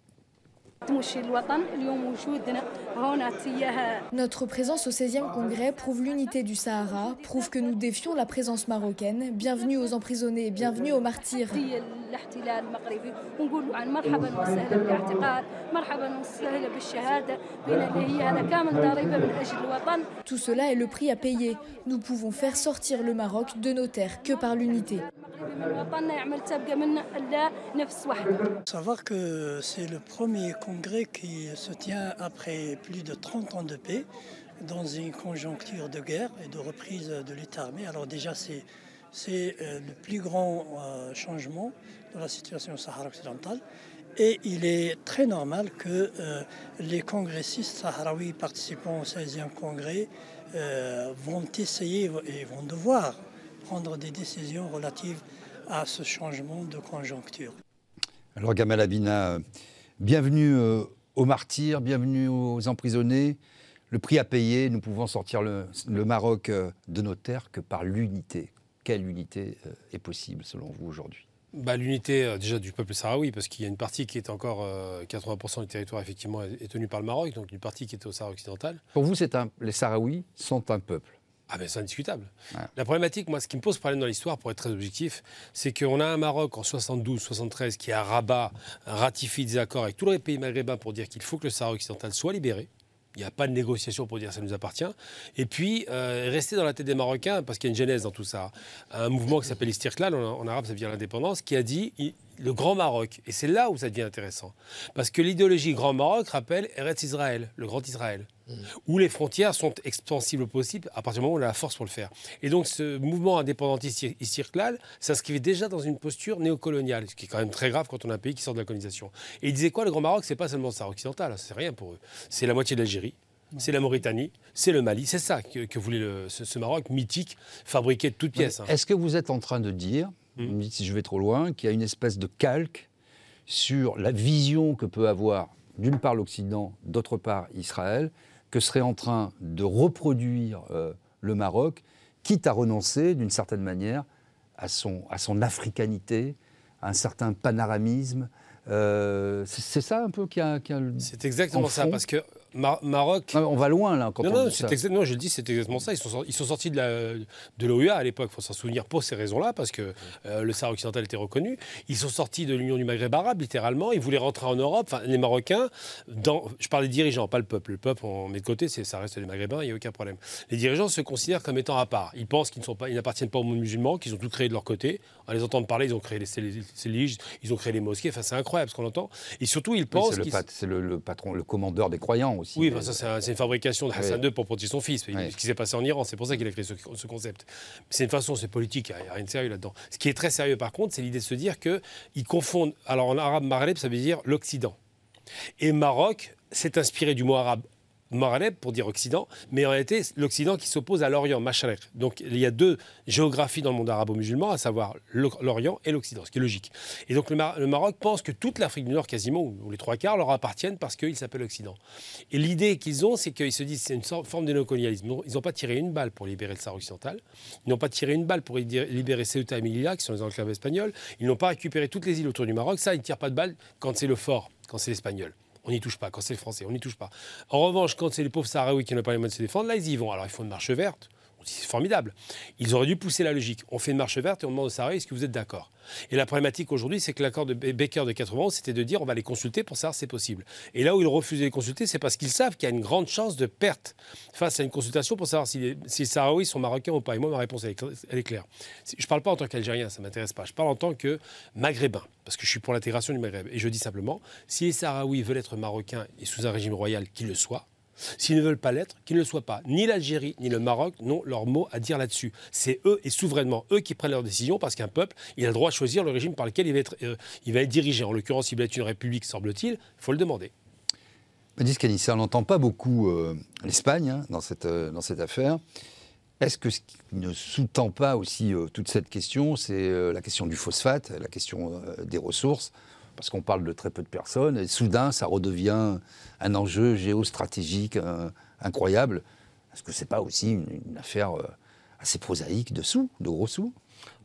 Notre présence au 16e congrès prouve l'unité du Sahara, prouve que nous défions la présence marocaine. Bienvenue aux emprisonnés, bienvenue aux martyrs. Tout cela est le prix à payer. Nous pouvons faire sortir le Maroc de nos terres que par l'unité. Savoir que c'est le premier congrès qui se tient après plus de 30 ans de paix dans une conjoncture de guerre et de reprise de l'État-armée. Alors déjà, c'est c'est euh, le plus grand euh, changement dans la situation au Sahara occidental. Et il est très normal que euh, les congressistes sahraouis participant au 16e congrès vont essayer et vont devoir prendre des décisions relatives à ce changement de conjoncture. Alors Gamal Abina, bienvenue euh, aux martyrs, bienvenue aux emprisonnés. Le prix à payer, nous pouvons sortir le, Maroc euh, de nos terres que par l'unité. Quelle unité euh, est possible selon vous aujourd'hui? Bah, L'unité déjà du peuple sahraoui, parce qu'il y a une partie qui est encore, 80% du territoire effectivement est, tenu par le Maroc, donc une partie qui est au Sahara occidental. Pour vous, un, les Sahraouis sont un peuple ah ben c'est indiscutable. La problématique, moi, ce qui me pose problème dans l'histoire, pour être très objectif, c'est qu'on a un Maroc en 72-73 qui, à Rabat, ratifie des accords avec tous les pays maghrébins pour dire qu'il faut que le Sahara occidental soit libéré. Il n'y a pas de négociation pour dire ça nous appartient. Et puis, euh, rester dans la tête des Marocains, parce qu'il y a une genèse dans tout ça. Un mouvement qui s'appelle Istirklal, en, en, arabe ça veut dire l'indépendance, qui a dit le Grand Maroc. Et c'est là où ça devient intéressant. Parce que l'idéologie Grand Maroc rappelle Eretz Israël, le Grand Israël, mm. où les frontières sont expansibles possible à partir du moment où on a la force pour le faire. Et donc ce mouvement indépendantiste Istirklal s'inscrivait déjà dans une posture néocoloniale, ce qui est quand même très grave quand on a un pays qui sort de la colonisation. Et il disait quoi Le Grand Maroc, c'est pas seulement le Sahara occidental, c'est rien pour eux. C'est la moitié de l'Algérie, c'est la Mauritanie, c'est le Mali. C'est ça que, voulait ce, Maroc mythique, fabriqué de toutes pièces. Hein. Est-ce que vous êtes en train de dire vous me dites si je vais trop loin, qu'il y a une espèce de calque sur la vision que peut avoir d'une part l'Occident, d'autre part Israël, que serait en train de reproduire euh, le Maroc, quitte à renoncer d'une certaine manière à son, à son africanité, à un certain panoramisme. Euh, c'est ça un peu qui a... a c'est exactement ça, parce que Maroc. on va loin là quand non, on non, dit ça. non, je le dis, c'est exactement ça. Ils sont, ils sont sortis de l'OUA à l'époque, il faut s'en souvenir pour ces raisons-là, parce que euh, le Sahara occidental était reconnu. Ils sont sortis de l'Union du Maghreb arabe, littéralement. Ils voulaient rentrer en Europe. Enfin, les Marocains, dans, je parle des dirigeants, pas le peuple. Le peuple, on met de côté, ça reste des Maghrébins, il n'y a aucun problème. Les dirigeants se considèrent comme étant à part. Ils pensent qu'ils n'appartiennent pas, pas au monde musulman, qu'ils ont tout créé de leur côté. En les entendant parler, ils ont créé les céliges, ils ont créé les mosquées. Enfin, c'est incroyable ce qu'on entend. Et surtout, ils pensent. c'est le, patron, le commandeur des croyants aussi. Oui, ça, c'est c'est une fabrication de Hassan II pour protéger son fils. Ce qui s'est passé en Iran, c'est pour ça qu'il a créé ce, concept. C'est une façon, c'est politique, il n'y a, rien de sérieux là-dedans. Ce qui est très sérieux par contre, c'est l'idée de se dire qu'ils confondent. Alors en arabe, Maghreb, ça veut dire l'Occident. Et Maroc s'est inspiré du mot arabe Maghreb pour dire Occident, mais en réalité l'Occident qui s'oppose à l'Orient, Mashrek. Donc il y a deux géographies dans le monde arabo-musulman, à savoir l'Orient et l'Occident, ce qui est logique. Et donc le, Maroc pense que toute l'Afrique du Nord, quasiment, ou les trois quarts, leur appartiennent parce qu'il s'appelle Occident. Et l'idée qu'ils ont, c'est qu'ils se disent c'est une forme de néocolonialisme. Ils n'ont pas tiré une balle pour libérer le Sahara occidental, ils n'ont pas tiré une balle pour libérer Ceuta et Melilla, qui sont les enclaves espagnols, ils n'ont pas récupéré toutes les îles autour du Maroc. Ça, ils ne tirent pas de balle quand c'est le fort, quand c'est l'espagnol on n'y touche pas. Quand c'est le français, on n'y touche pas. En revanche, quand c'est les pauvres Sahraouis qui n'ont pas les moyens de se défendre, là, ils y vont. Alors, ils font une marche verte. C'est formidable. Ils auraient dû pousser la logique. On fait une marche verte et on demande aux Sahraouis est-ce que vous êtes d'accord? Et la problématique aujourd'hui, c'est que l'accord de Baker de 91, c'était de dire on va les consulter pour savoir si c'est possible. Et là où ils refusent de les consulter, c'est parce qu'ils savent qu'il y a une grande chance de perte face à une consultation pour savoir si les, si Sahraouis sont marocains ou pas. Et moi, ma réponse, elle est, claire. Je ne parle pas en tant qu'Algérien, ça ne m'intéresse pas. Je parle en tant que Maghrébin, parce que je suis pour l'intégration du Maghreb. Et je dis simplement si les Sahraouis veulent être marocains et sous un régime royal, qu'ils le soient, S'ils ne veulent pas l'être, qu'ils ne le soient pas. Ni l'Algérie ni le Maroc n'ont leur mot à dire là-dessus. C'est eux et souverainement eux qui prennent leurs décisions parce qu'un peuple, il a le droit de choisir le régime par lequel il va être, euh, dirigé. En l'occurrence, il va être une république, semble-t-il, il faut le demander. Madis Canissa, on n'entend pas beaucoup euh, l'Espagne hein, dans, cette, euh, dans cette affaire. Est-ce que ce qui ne sous-tend pas aussi toute cette question, c'est la question du phosphate, la question des ressources parce qu'on parle de très peu de personnes, et soudain, ça redevient un enjeu géostratégique euh, incroyable. Est-ce que ce n'est pas aussi une, affaire euh, assez prosaïque de sous, de gros sous?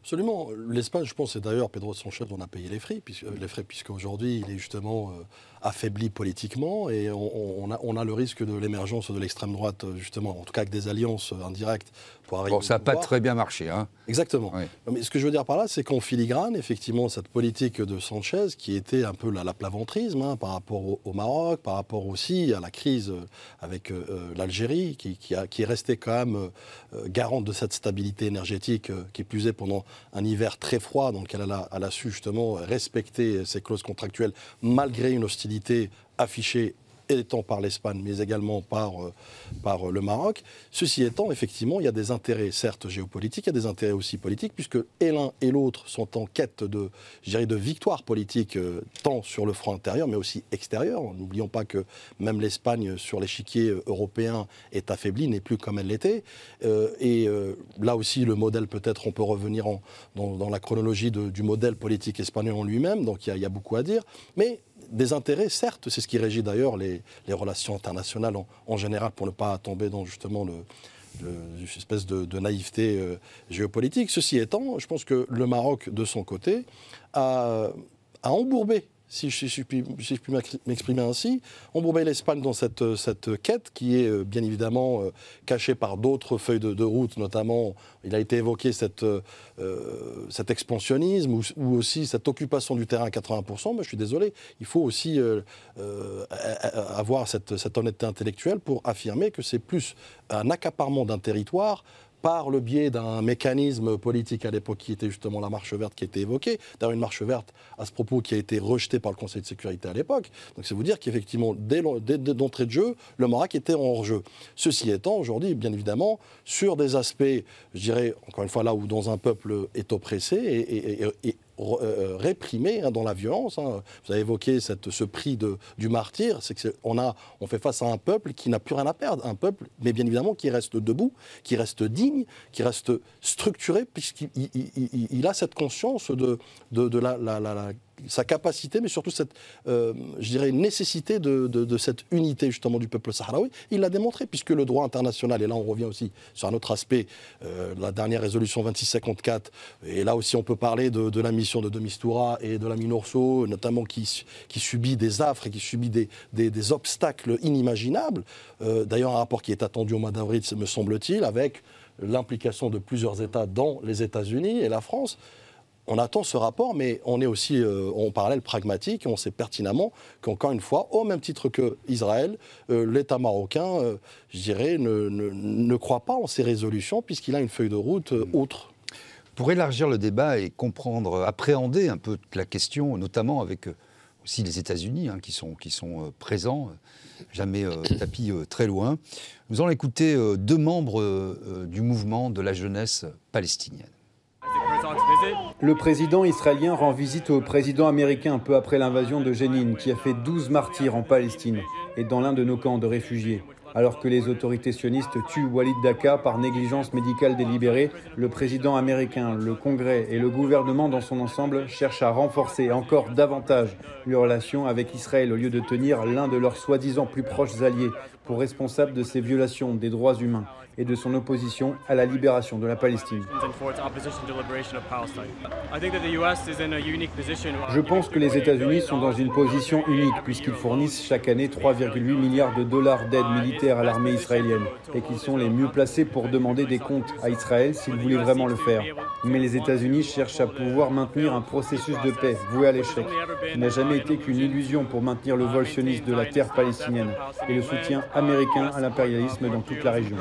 Absolument. L'Espagne, je pense, et d'ailleurs Pedro Sanchez en a payé les frais, puisque, les frais puisqu'aujourd'hui, il est justement euh, affaibli politiquement et on, a, on, a, le risque de l'émergence de l'extrême droite, justement, en tout cas avec des alliances indirectes pour arriver. Bon, ça n'a pas très bien marché. Hein. Exactement. Mais ce que je veux dire par là, c'est qu'en filigrane, effectivement, cette politique de Sanchez, qui était un peu la, la plaventrisme hein, par rapport au, Maroc, par rapport aussi à la crise avec euh, euh, l'Algérie, qui, qui, qui, est restée quand même euh, garante de cette stabilité énergétique, qui plus est pendant un hiver très froid, dans lequel elle a, elle a su justement respecter ses clauses contractuelles malgré une hostilité affichée étant par l'Espagne, mais également par, euh, par le Maroc. Ceci étant, effectivement, il y a des intérêts, certes géopolitiques, il y a des intérêts aussi politiques, puisque et l'un et l'autre sont en quête de, de victoire politique, euh, tant sur le front intérieur, mais aussi extérieur. N'oublions pas que même l'Espagne, sur l'échiquier euh, européen, est affaiblie, n'est plus comme elle l'était. et là aussi, le modèle, peut-être, on peut revenir en, dans, la chronologie du modèle politique espagnol en lui-même, donc il y, a, y a beaucoup à dire. Mais des intérêts, certes, c'est ce qui régit d'ailleurs les, relations internationales en, général, pour ne pas tomber dans justement le, espèce de, naïveté euh, géopolitique. Ceci étant, je pense que le Maroc, de son côté, a embourbé si je, puis, m'exprimer ainsi, embourbé l'Espagne dans cette, cette, quête qui est euh, bien évidemment euh, cachée par d'autres feuilles de, route, notamment, il a été évoqué euh, cet expansionnisme ou, aussi cette occupation du terrain à 80%, mais je suis désolé, il faut aussi avoir cette honnêteté intellectuelle pour affirmer que c'est plus un accaparement d'un territoire par le biais d'un mécanisme politique à l'époque qui était justement la marche verte qui a été évoquée. D'ailleurs, une marche verte à ce propos qui a été rejetée par le Conseil de sécurité à l'époque. Donc c'est vous dire qu'effectivement, dès, d'entrée de jeu, le Maroc était en hors-jeu. Ceci étant, aujourd'hui, bien évidemment, sur des aspects, je dirais, encore une fois, là où dans un peuple est oppressé et, réprimé hein, dans la violence. Hein. Vous avez évoqué ce prix de, du martyr, c'est qu'on on fait face à un peuple qui n'a plus rien à perdre, un peuple, mais bien évidemment qui reste debout, qui reste digne, qui reste structuré, puisqu'il il, a cette conscience de, de, la, la, sa capacité, mais surtout cette, euh, je dirais, nécessité de, cette unité justement du peuple sahraoui. Il l'a démontré, puisque le droit international, et là on revient aussi sur un autre aspect, euh, la dernière résolution 2654, et là aussi on peut parler de, la mission de Demistura et de la Minorso, notamment qui, subit des affres et qui subit des obstacles inimaginables. Euh, d'ailleurs, un rapport qui est attendu au mois d'avril, me semble-t-il, avec l'implication de plusieurs États, dans les États-Unis et la France on attend ce rapport, mais on est aussi euh, en parallèle pragmatique et on sait pertinemment qu'encore une fois, au même titre que Israël, euh, l'État marocain, euh, je dirais, ne, croit pas en ces résolutions puisqu'il a une feuille de route autre. Pour élargir le débat et comprendre, appréhender un peu la question, notamment avec aussi les États-Unis hein, qui sont, qui sont présents, jamais tapis très loin, nous allons écouter deux membres du mouvement de la jeunesse palestinienne. Le président israélien rend visite au président américain peu après l'invasion de Jénine, qui a fait 12 martyrs en Palestine et dans l'un de nos camps de réfugiés. Alors que les autorités sionistes tuent Walid Daka par négligence médicale délibérée, le président américain, le Congrès et le gouvernement dans son ensemble cherchent à renforcer encore davantage leurs relations avec Israël au lieu de tenir l'un de leurs soi-disant plus proches alliés pour responsable de ces violations des droits humains et de son opposition à la libération de la Palestine. Je pense que les États-Unis sont dans une position unique puisqu'ils fournissent chaque année 3,8 milliards de dollars d'aide militaire à l'armée israélienne et qu'ils sont les mieux placés pour demander des comptes à Israël s'ils voulaient vraiment le faire. Mais les États-Unis cherchent à pouvoir maintenir un processus de paix voué à l'échec, qui n'a jamais été qu'une illusion pour maintenir le vol sioniste de la terre palestinienne et le soutien américain à l'impérialisme dans toute la région.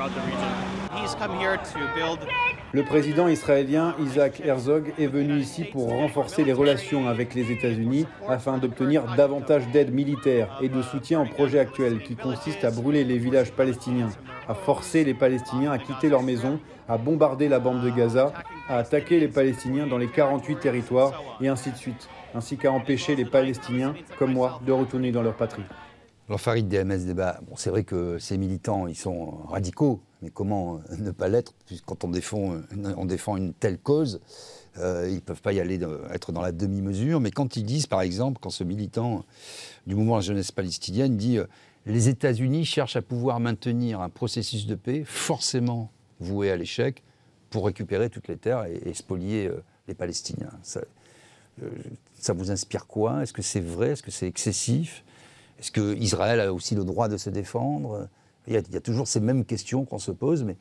Le président israélien Isaac Herzog est venu ici pour renforcer les relations avec les États-Unis afin d'obtenir davantage d'aide militaire et de soutien au projet actuel qui consiste à brûler les villages palestiniens, à forcer les Palestiniens à quitter leurs maisons, à bombarder la bande de Gaza, à attaquer les Palestiniens dans les 48 territoires et ainsi de suite, ainsi qu'à empêcher les Palestiniens, comme moi, de retourner dans leur patrie. Alors Farid DMS débat, c'est vrai que ces militants, ils sont radicaux, mais comment ne pas l'être quand on défend, on défend une telle cause euh, Ils ne peuvent pas y aller, être dans la demi-mesure. Mais quand ils disent, par exemple, quand ce militant du mouvement jeunesse palestinienne dit euh, les États-Unis cherchent à pouvoir maintenir un processus de paix forcément voué à l'échec pour récupérer toutes les terres et, spolier euh, les Palestiniens. Ça vous inspire quoi? Est-ce que c'est vrai? Est-ce que c'est excessif? Est-ce qu'Israël a aussi le droit de se défendre? Il y, a, toujours ces mêmes questions qu'on se pose, mais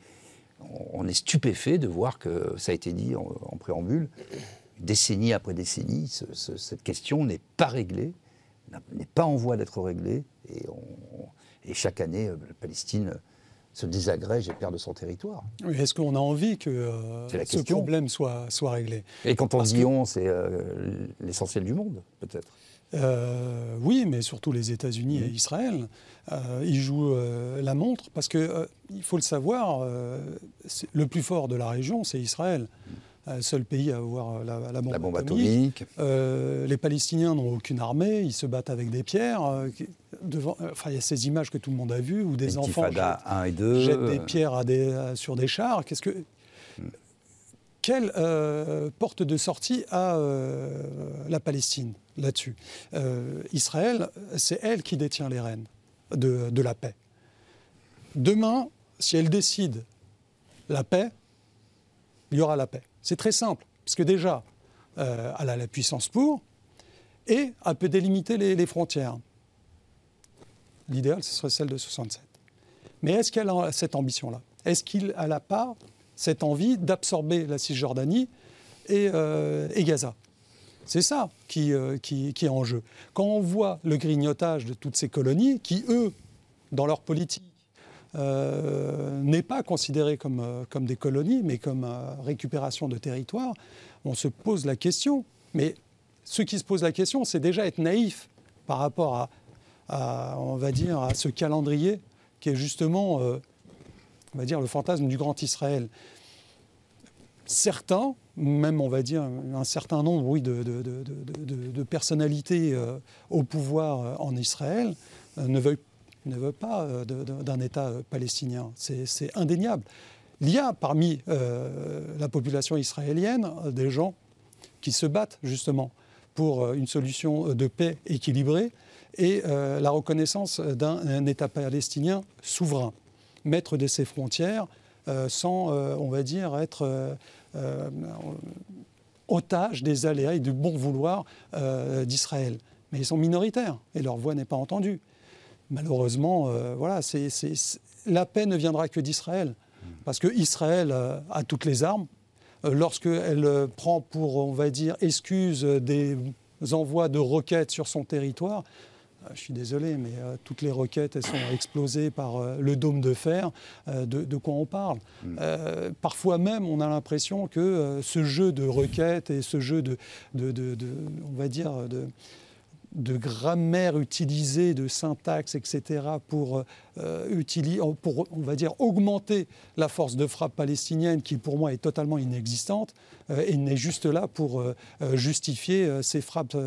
on est stupéfait de voir que ça a été dit en, préambule, décennie après décennie, cette question n'est pas réglée, n'est pas en voie d'être réglée, et, chaque année, euh, la Palestine se désagrège et perd de son territoire. Est-ce qu'on a envie que euh, ce problème soit, soit réglé? Et quand on dit on, c'est euh, l'essentiel du monde, peut-être euh, oui, mais surtout les États-Unis et Israël. Euh, ils jouent euh, la montre parce que il faut le savoir, le plus fort de la région, c'est Israël. seul pays à avoir la, bombe, atomique. les Palestiniens n'ont aucune armée, ils se battent avec des pierres. devant, enfin, il y a ces images que tout le monde a vues où des enfants jettent, des pierres sur des chars. Qu'est-ce que quelle porte de sortie a la Palestine là-dessus? Euh, Israël, c'est elle qui détient les rênes de, la paix. Demain, si elle décide la paix, il y aura la paix. C'est très simple, parce que déjà, euh, elle a la puissance pour, et elle peut délimiter les, frontières. L'idéal, ce serait celle de 67. Mais est-ce qu'elle a cette ambition-là? Est-ce qu'elle n'a pas cette envie d'absorber la Cisjordanie et euh, Gaza c'est ça euh, qui, est en jeu. Quand on voit le grignotage de toutes ces colonies, qui, eux, dans leur politique, euh, n'est pas considéré comme, des colonies, mais comme récupération de territoire, on se pose la question. Mais ceux qui se posent la question, c'est déjà être naïf par rapport à, on va dire, à ce calendrier qui est justement, on va dire, le fantasme du grand Israël. Certains même, on va dire, un certain nombre de, personnalités euh, au pouvoir euh, en Israël euh, ne veulent pas d'un État palestinien. C'est indéniable. Il y a parmi la population israélienne des gens qui se battent justement pour une solution de paix équilibrée et la reconnaissance d'un État palestinien souverain, maître de ses frontières, sans, on va dire, être euh, otages des aléas et du bon vouloir euh, d'Israël. Mais ils sont minoritaires et leur voix n'est pas entendue. Malheureusement, euh, voilà, la paix ne viendra que d'Israël. Parce que Israël a toutes les armes. Lorsqu'elle prend pour, on va dire, excuse des envois de roquettes sur son territoire, euh, je suis désolé, mais euh, toutes les roquettes, elles sont explosées par euh, le dôme de fer. De, quoi on parle mm. Parfois même, on a l'impression que ce jeu de roquettes et ce jeu de, on va dire, de grammaire utilisée, de syntaxe, etc., pour, euh, pour, augmenter la force de frappe palestinienne, qui pour moi est totalement inexistante, euh, et n'est juste là pour euh, justifier ces frappes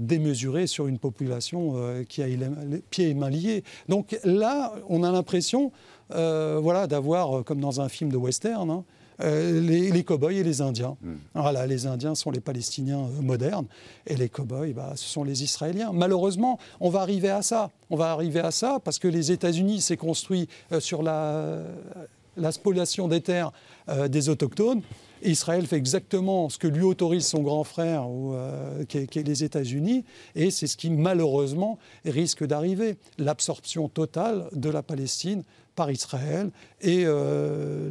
démesurées sur une population qui a les pieds et mains liés. Donc là, on a l'impression voilà, d'avoir, comme dans un film de western, hein, euh, les, les cow-boys et les Indiens. Hmm. Voilà, les Indiens sont les Palestiniens euh, modernes et les cow-boys, bah, ce sont les Israéliens. Malheureusement, on va arriver à ça. On va arriver à ça parce que les États-Unis s'est construit euh, sur la, la, spoliation des terres des autochtones. Israël fait exactement ce que lui autorise son grand frère, est, les États-Unis, et c'est ce qui malheureusement risque d'arriver l'absorption totale de la Palestine par Israël et euh,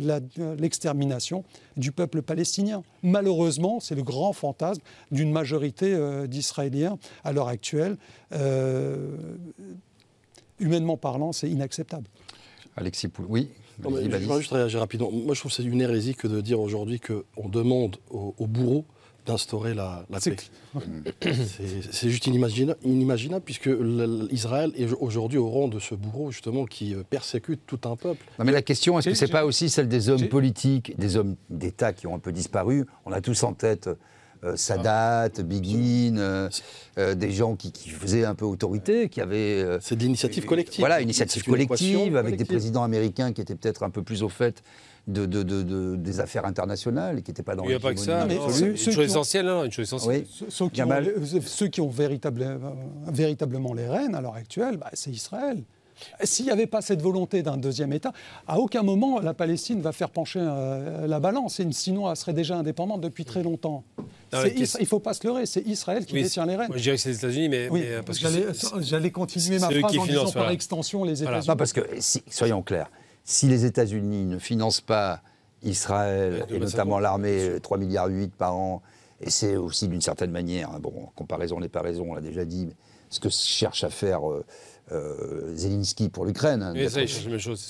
l'extermination du peuple palestinien. Malheureusement, c'est le grand fantasme d'une majorité euh, d'Israéliens à l'heure actuelle. Euh, humainement parlant, c'est inacceptable. Alexis Poul, oui. Je vais juste réagir rapidement. Moi, je trouve que c'est une hérésie que de dire aujourd'hui qu'on demande aux bourreaux d'instaurer la, paix. C'est juste inimaginable, puisque Israël est aujourd'hui au rang de ce bourreau justement qui euh, persécute tout un peuple. mais la question, est-ce que c'est pas aussi celle des hommes politiques, des hommes d'État qui ont un peu disparu? On a tous en tête euh, Sadat, Begin, euh, des gens qui, faisaient un peu autorité, qui avaient. c'est de l'initiative collective. Voilà, initiative collective, avec des présidents américains qui étaient peut-être un peu plus au fait de, de, des affaires internationales et qui n'étaient pas dans Il n'y a pas que ça. Mais une, chose essentielle, une chose essentielle. Ceux, qui ont, ceux, qui ont, véritablement les rênes à l'heure actuelle, bah, c'est Israël. S'il n'y avait pas cette volonté d'un deuxième État, à aucun moment la Palestine va faire pencher euh, la balance. Sinon, elle serait déjà indépendante depuis très longtemps. il ne faut pas se leurrer, c'est Israël qui détient les rênes. Moi, je dirais que c'est les États-Unis, mais, euh, parce que j'allais continuer ma phrase en disant par extension les États-Unis. parce que, soyons clairs, si les États-Unis ne financent pas Israël, et notamment l'armée, 3 milliards 8 par an, et c'est aussi d'une certaine manière, hein, bon, comparaison n'est pas raison, on l'a déjà dit, mais ce que cherche à faire euh, euh, Zelensky pour l'Ukraine, hein,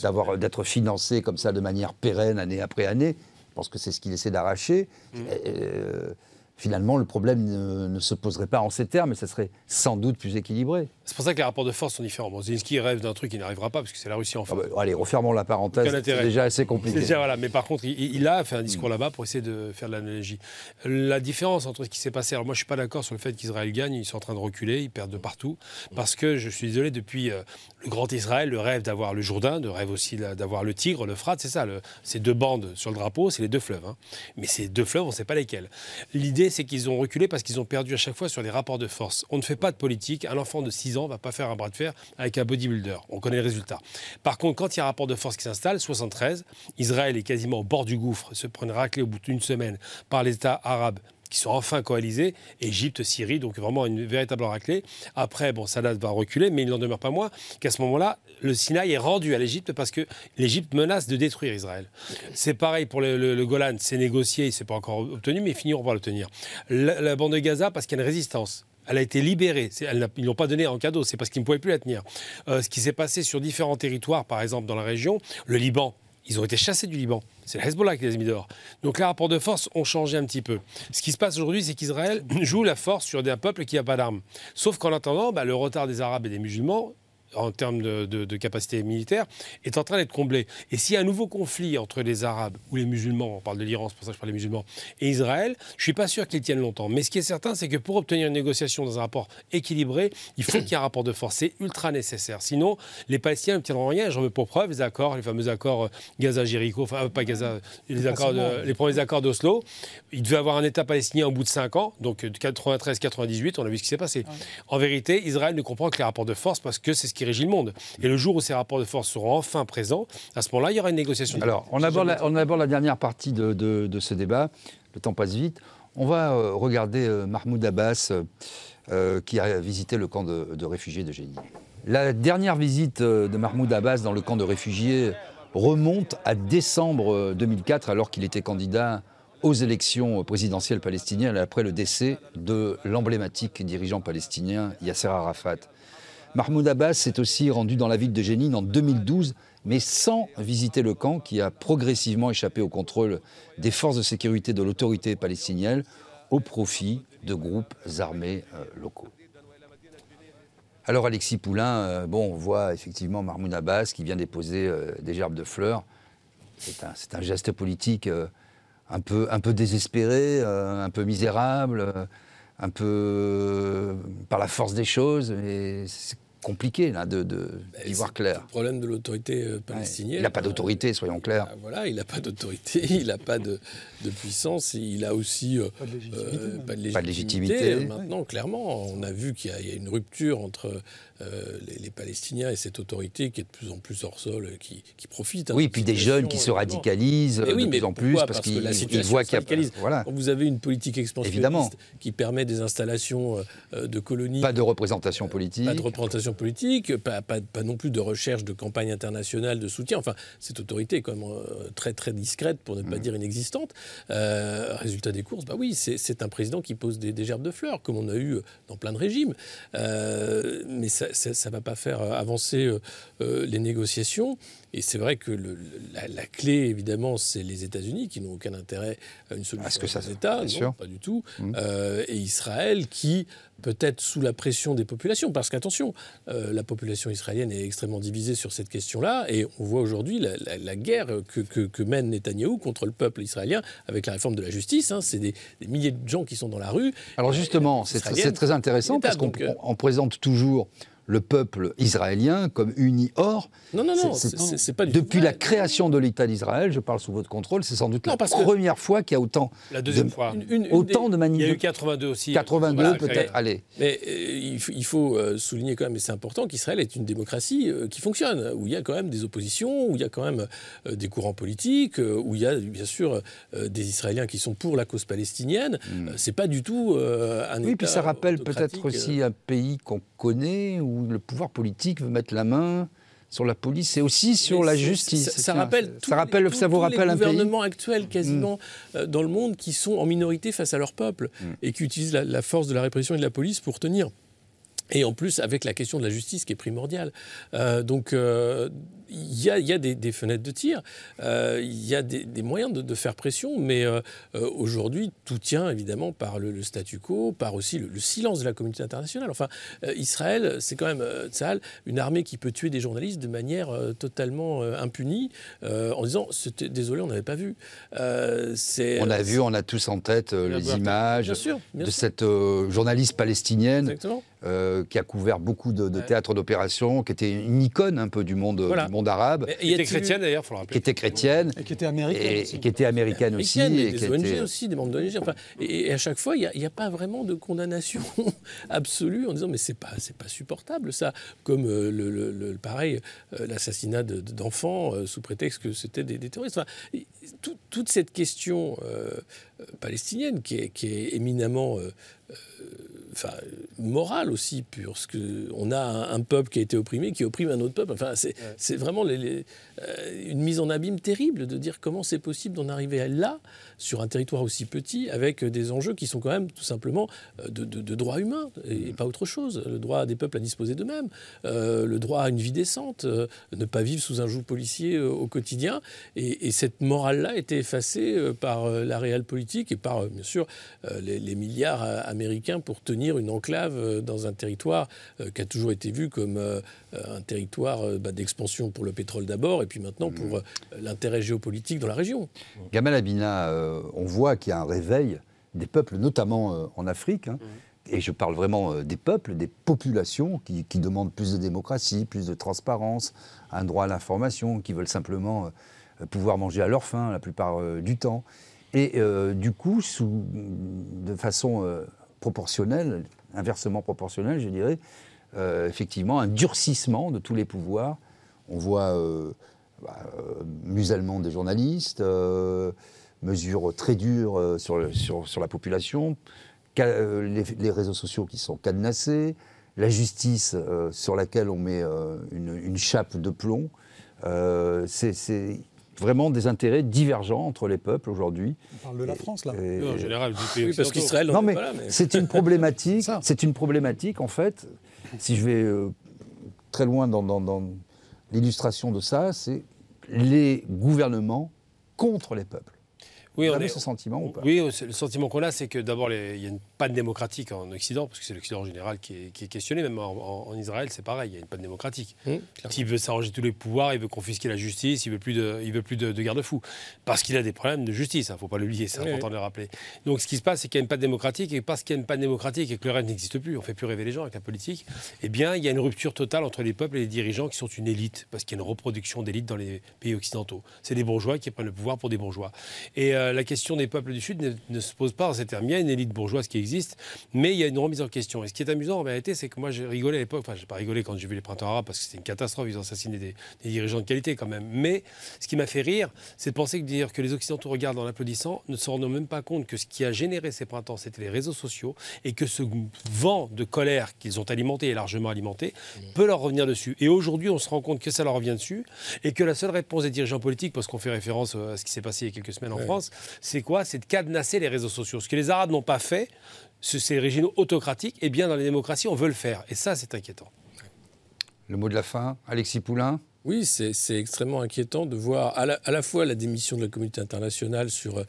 d'avoir d'être financé comme ça de manière pérenne année après année, je pense que c'est ce qu'il essaie d'arracher. Mmh. Euh, finalement, le problème ne, se poserait pas en ces termes, mais ça serait sans doute plus équilibré. C'est pour ça que les rapports de force sont différents. Bon, Zelensky rêve d'un truc qui n'arrivera pas, parce que c'est la Russie en face. Ah bah, allez, refermons la parenthèse, c'est déjà assez compliqué. Déjà, voilà. Mais par contre, il, a fait un discours mm. là-bas pour essayer de faire de l'analogie. La différence entre ce qui s'est passé, alors moi je ne suis pas d'accord sur le fait qu'Israël gagne, ils sont en train de reculer, ils perdent de partout, parce que je suis désolé, depuis euh, le grand Israël, le rêve d'avoir le Jourdain, le rêve aussi d'avoir le Tigre, le Frat, c'est ça, le, ces deux bandes sur le drapeau, c'est les deux fleuves. Hein. Mais ces deux fleuves, on ne sait pas lesquels. L'idée, c'est qu'ils ont reculé parce qu'ils ont perdu à chaque fois sur les rapports de force. On ne fait pas de politique. Un enfant de 6 ans ne va pas faire un bras de fer avec un bodybuilder. On connaît le résultat. Par contre, quand il y a un rapport de force qui s'installe, 73, Israël est quasiment au bord du gouffre, se prend une raclée au bout d'une semaine par les États arabes qui sont enfin coalisés, Égypte, Syrie, donc vraiment une véritable raclée. Après, bon, Sadat va reculer, mais il n'en demeure pas moins qu'à ce moment-là, le Sinaï est rendu à l'Égypte parce que l'Égypte menace de détruire Israël. C'est pareil pour le, Golan, c'est négocié, c'est pas encore obtenu, mais finiront par l'obtenir. La, la bande de Gaza, parce qu'il y a une résistance. Elle a été libérée. ils ne l'ont pas donnée en cadeau, c'est parce qu'ils ne pouvaient plus la tenir. Euh, ce qui s'est passé sur différents territoires, par exemple dans la région, le Liban, ils ont été chassés du Liban. C'est le Hezbollah qui les a mis dehors. Donc les rapports de force ont changé un petit peu. Ce qui se passe aujourd'hui, c'est qu'Israël joue la force sur un peuple qui n'a pas d'armes. Sauf qu'en attendant, bah, le retard des Arabes et des musulmans en termes de, capacité militaire, est en train d'être comblé. Et s'il y a un nouveau conflit entre les Arabes ou les musulmans, on parle de l'Iran, c'est pour ça que je parle des musulmans, et Israël, je ne suis pas sûr qu'ils tiennent longtemps. Mais ce qui est certain, c'est que pour obtenir une négociation dans un rapport équilibré, il faut qu'il y ait un rapport de force. C'est ultra nécessaire. Sinon, les Palestiniens ne tiendront rien. J'en veux pour preuve les accords, les fameux accords euh, Gaza-Jéricho, enfin, pas Gaza, les, accords les premiers accords d'Oslo. Il devait avoir un État palestinien au bout de 5 ans, donc de 93-98, on a vu ce qui s'est passé. En vérité, Israël ne comprend que les rapports de force parce que c'est ce qui régit le monde. Et le jour où ces rapports de force seront enfin présents, à ce moment-là, il y aura une négociation. Alors, on aborde, la, on aborde la dernière partie de, de, ce débat. Le temps passe vite. On va euh, regarder euh, Mahmoud Abbas, euh, qui a visité le camp de, réfugiés de Génie. La dernière visite de Mahmoud Abbas dans le camp de réfugiés remonte à décembre 2004, alors qu'il était candidat aux élections présidentielles palestiniennes après le décès de l'emblématique dirigeant palestinien Yasser Arafat. Mahmoud Abbas s'est aussi rendu dans la ville de Jénine en 2012, mais sans visiter le camp qui a progressivement échappé au contrôle des forces de sécurité de l'autorité palestinienne au profit de groupes armés euh, locaux. Alors Alexis Poulain, bon, on voit effectivement Marmoun Abbas qui vient déposer des gerbes de fleurs. C'est un, geste politique un, peu, désespéré, un peu misérable un peu par la force des choses. Compliqué là, de, de, d'y voir clair. Le problème de l'autorité euh, palestinienne. il n'a pas d'autorité, soyons clairs. Euh, voilà, il n'a pas d'autorité, il n'a pas de, de, puissance, il a aussi euh, pas, de légitimité, pas de légitimité. Maintenant, clairement, on a vu qu'il y a, une rupture entre les, Palestiniens et cette autorité qui est de plus en plus hors sol, qui, qui profite. Hein, oui, puis des jeunes qui se radicalisent de plus en plus parce, qu'ils voient qu'il y a. Voilà. Quand vous avez une politique expansionniste qui permet des installations de colonies. Pas de représentation politique. Pas de représentation politique, pas, pas, non plus de recherche de campagne internationale de soutien. Enfin, cette autorité est quand même euh, très très discrète, pour ne pas mm. dire inexistante. Euh, résultat des courses, bah oui, c'est un président qui pose des, gerbes de fleurs, comme on a eu dans plein de régimes. Euh, mais ça ne va pas faire avancer les négociations. Et c'est vrai que la, clé, évidemment, c'est les États-Unis qui n'ont aucun intérêt à une solution que ça, des États, non, pas du tout, mm. et Israël qui peut-être sous la pression des populations, parce qu'attention, euh, la population israélienne est extrêmement divisée sur cette question-là, et on voit aujourd'hui la, guerre que, que, mène Netanyahou contre le peuple israélien avec la réforme de la justice. Hein. c'est des, milliers de gens qui sont dans la rue. Alors justement, c'est très intéressant parce qu'on euh, présente toujours le peuple israélien comme uni. Or, non, non, non, c'est pas du Depuis la création de l'État d'Israël, je parle sous votre contrôle, c'est sans doute la première fois qu'il y a autant la deuxième de, fois. autant de manifestations. Il y a eu 82 aussi. 82 peut-être, allez. Mais euh, il, faut euh, souligner quand même, et c'est important, qu'Israël est une démocratie euh, qui fonctionne, où il y a quand même des oppositions, où il y a quand même des courants politiques, où il y a bien sûr des Israéliens qui sont pour la cause palestinienne. Hmm. C'est pas du tout un Oui, puis ça rappelle peut-être aussi un pays qu'on connaît, où le pouvoir politique veut mettre la main sur la police c'est aussi sur la justice. Ça, rappelle, ça, rappelle, ça vous rappelle un pays. gouvernements actuels quasiment mm. euh, dans le monde qui sont en minorité face à leur peuple mm. et qui utilisent la, force de la répression et de la police pour tenir. Et en plus, avec la question de la justice qui est primordiale. Euh, donc, euh, il y a, des, fenêtres de tir, euh, il y a des, moyens de, faire pression, mais euh, euh, aujourd'hui, tout tient évidemment par le, statu quo, par aussi le, silence de la communauté internationale. Enfin, Israël, c'est quand même, une armée qui peut tuer des journalistes de manière totalement impunie, en disant désolé, on n'avait pas vu. on a vu, on a tous en tête les images de cette journaliste palestinienne. qui a couvert beaucoup de, théâtres d'opération, qui était une icône un peu du monde, du monde arabe. qui était chrétienne d'ailleurs, il faut le rappeler. Qui était chrétienne. Et qui était américaine. Et, qui était américaine aussi. Et des ONG aussi, des membres d'ONG. Enfin, et, à chaque fois, il n'y a, pas vraiment de condamnation absolue en disant mais c'est pas, pas supportable ça. Comme euh, le, pareil, euh, l'assassinat d'enfants euh, sous prétexte que c'était des, terroristes. Enfin, toute cette question palestinienne qui est, qui est éminemment enfin, morale aussi, parce qu'on a un, peuple qui a été opprimé, qui opprime un autre peuple. Enfin, c'est vraiment les, euh, une mise en abîme terrible de dire comment c'est possible d'en arriver là, sur un territoire aussi petit, avec des enjeux qui sont quand même tout simplement euh, de, de, droits humains et, pas autre chose. Le droit des peuples à disposer d'eux-mêmes, euh, le droit à une vie décente, ne pas vivre sous un joug policier au quotidien. Et, cette morale-là était effacée par la réelle politique et par, bien sûr, les, les milliards américains pour tenir une enclave dans un territoire qui a toujours été vu comme un territoire bah, d'expansion pour le pétrole d'abord et puis maintenant pour mmh. euh, l'intérêt géopolitique dans la région. Gamal Abina, euh, on voit qu'il y a un réveil des peuples, notamment euh, en Afrique. Hein. Mmh. Et je parle vraiment des peuples, des populations qui, demandent plus de démocratie, plus de transparence, un droit à l'information, qui veulent simplement pouvoir manger à leur faim la plupart du temps. Et du coup, sous, de façon proportionnelle, inversement proportionnelle, je dirais, effectivement, un durcissement de tous les pouvoirs. On voit bah, euh, musellement des journalistes, euh, mesures très dures euh, sur, sur, sur, la population, les, réseaux sociaux qui sont cadenassés, la justice sur laquelle on met une, chape de plomb. c'est vraiment des intérêts divergents entre les peuples aujourd'hui. On parle de la France, là. en général, oui, parce qu'Israël... Non, mais, mais... c'est une problématique, c'est une problématique, en fait, si je vais très loin dans, dans, dans l'illustration de ça, c'est les gouvernements contre les peuples. Oui, Vous avez ce sentiment ou pas? Oui, le sentiment qu'on a, c'est que d'abord, il y a une panne démocratique en Occident, parce que c'est l'Occident en général qui est, questionné, même en, Israël, c'est pareil, il y a une panne démocratique. Mmh, il veut s'arranger tous les pouvoirs, il veut confisquer la justice, il veut plus de, il veut plus de, garde-fous, parce qu'il a des problèmes de justice, il hein, ne faut pas l'oublier, c'est important de le rappeler. Donc ce qui se passe, c'est qu'il y a une panne démocratique, et parce qu'il y a une panne démocratique et que le rêve n'existe plus, on ne fait plus rêver les gens avec la politique, eh bien, il y a une rupture totale entre les peuples et les dirigeants qui sont une élite, parce qu'il y a une reproduction d'élite dans les pays occidentaux. C'est des bourgeois qui prennent le pouvoir pour des bourgeois. Et euh, la question des peuples du Sud ne, se pose pas en ces termes. Il y a une élite bourgeoise qui existe, mais il y a une remise en question. Et ce qui est amusant en vérité, c'est que moi j'ai rigolé à l'époque, enfin j'ai pas rigolé quand j'ai vu les printemps arabes parce que c'était une catastrophe, ils ont assassiné des, dirigeants de qualité quand même. Mais ce qui m'a fait rire, c'est de penser que, dire que les Occidentaux regardent en applaudissant, ne se rendent même pas compte que ce qui a généré ces printemps, c'était les réseaux sociaux et que ce vent de colère qu'ils ont alimenté et largement alimenté peut leur revenir dessus. Et aujourd'hui, on se rend compte que ça leur revient dessus et que la seule réponse des dirigeants politiques, parce qu'on fait référence à ce qui s'est passé il y a quelques semaines en France, c'est quoi? C'est de cadenasser les réseaux sociaux. Ce que les Arabes n'ont pas fait, ces régimes autocratiques, et eh bien dans les démocraties, on veut le faire. Et ça, c'est inquiétant. Le mot de la fin, Alexis Poulain? Oui, c'est extrêmement inquiétant de voir à la, fois la démission de la communauté internationale sur euh,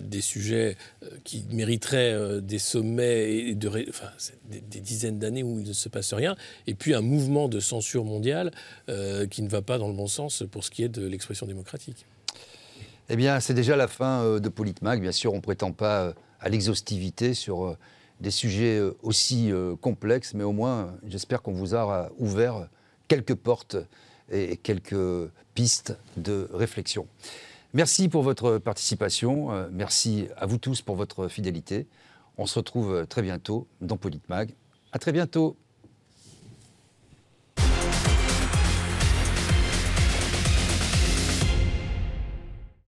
des sujets euh, qui mériteraient euh, des sommets et de, enfin, des, dizaines d'années où il ne se passe rien, et puis un mouvement de censure mondiale qui ne va pas dans le bon sens pour ce qui est de l'expression démocratique. Eh bien, c'est déjà la fin de Politmag. Bien sûr, on ne prétend pas à l'exhaustivité sur des sujets aussi complexes, mais au moins, j'espère qu'on vous a ouvert quelques portes et quelques pistes de réflexion. Merci pour votre participation, euh, merci à vous tous pour votre fidélité. On se retrouve très bientôt dans Politmag. À très bientôt.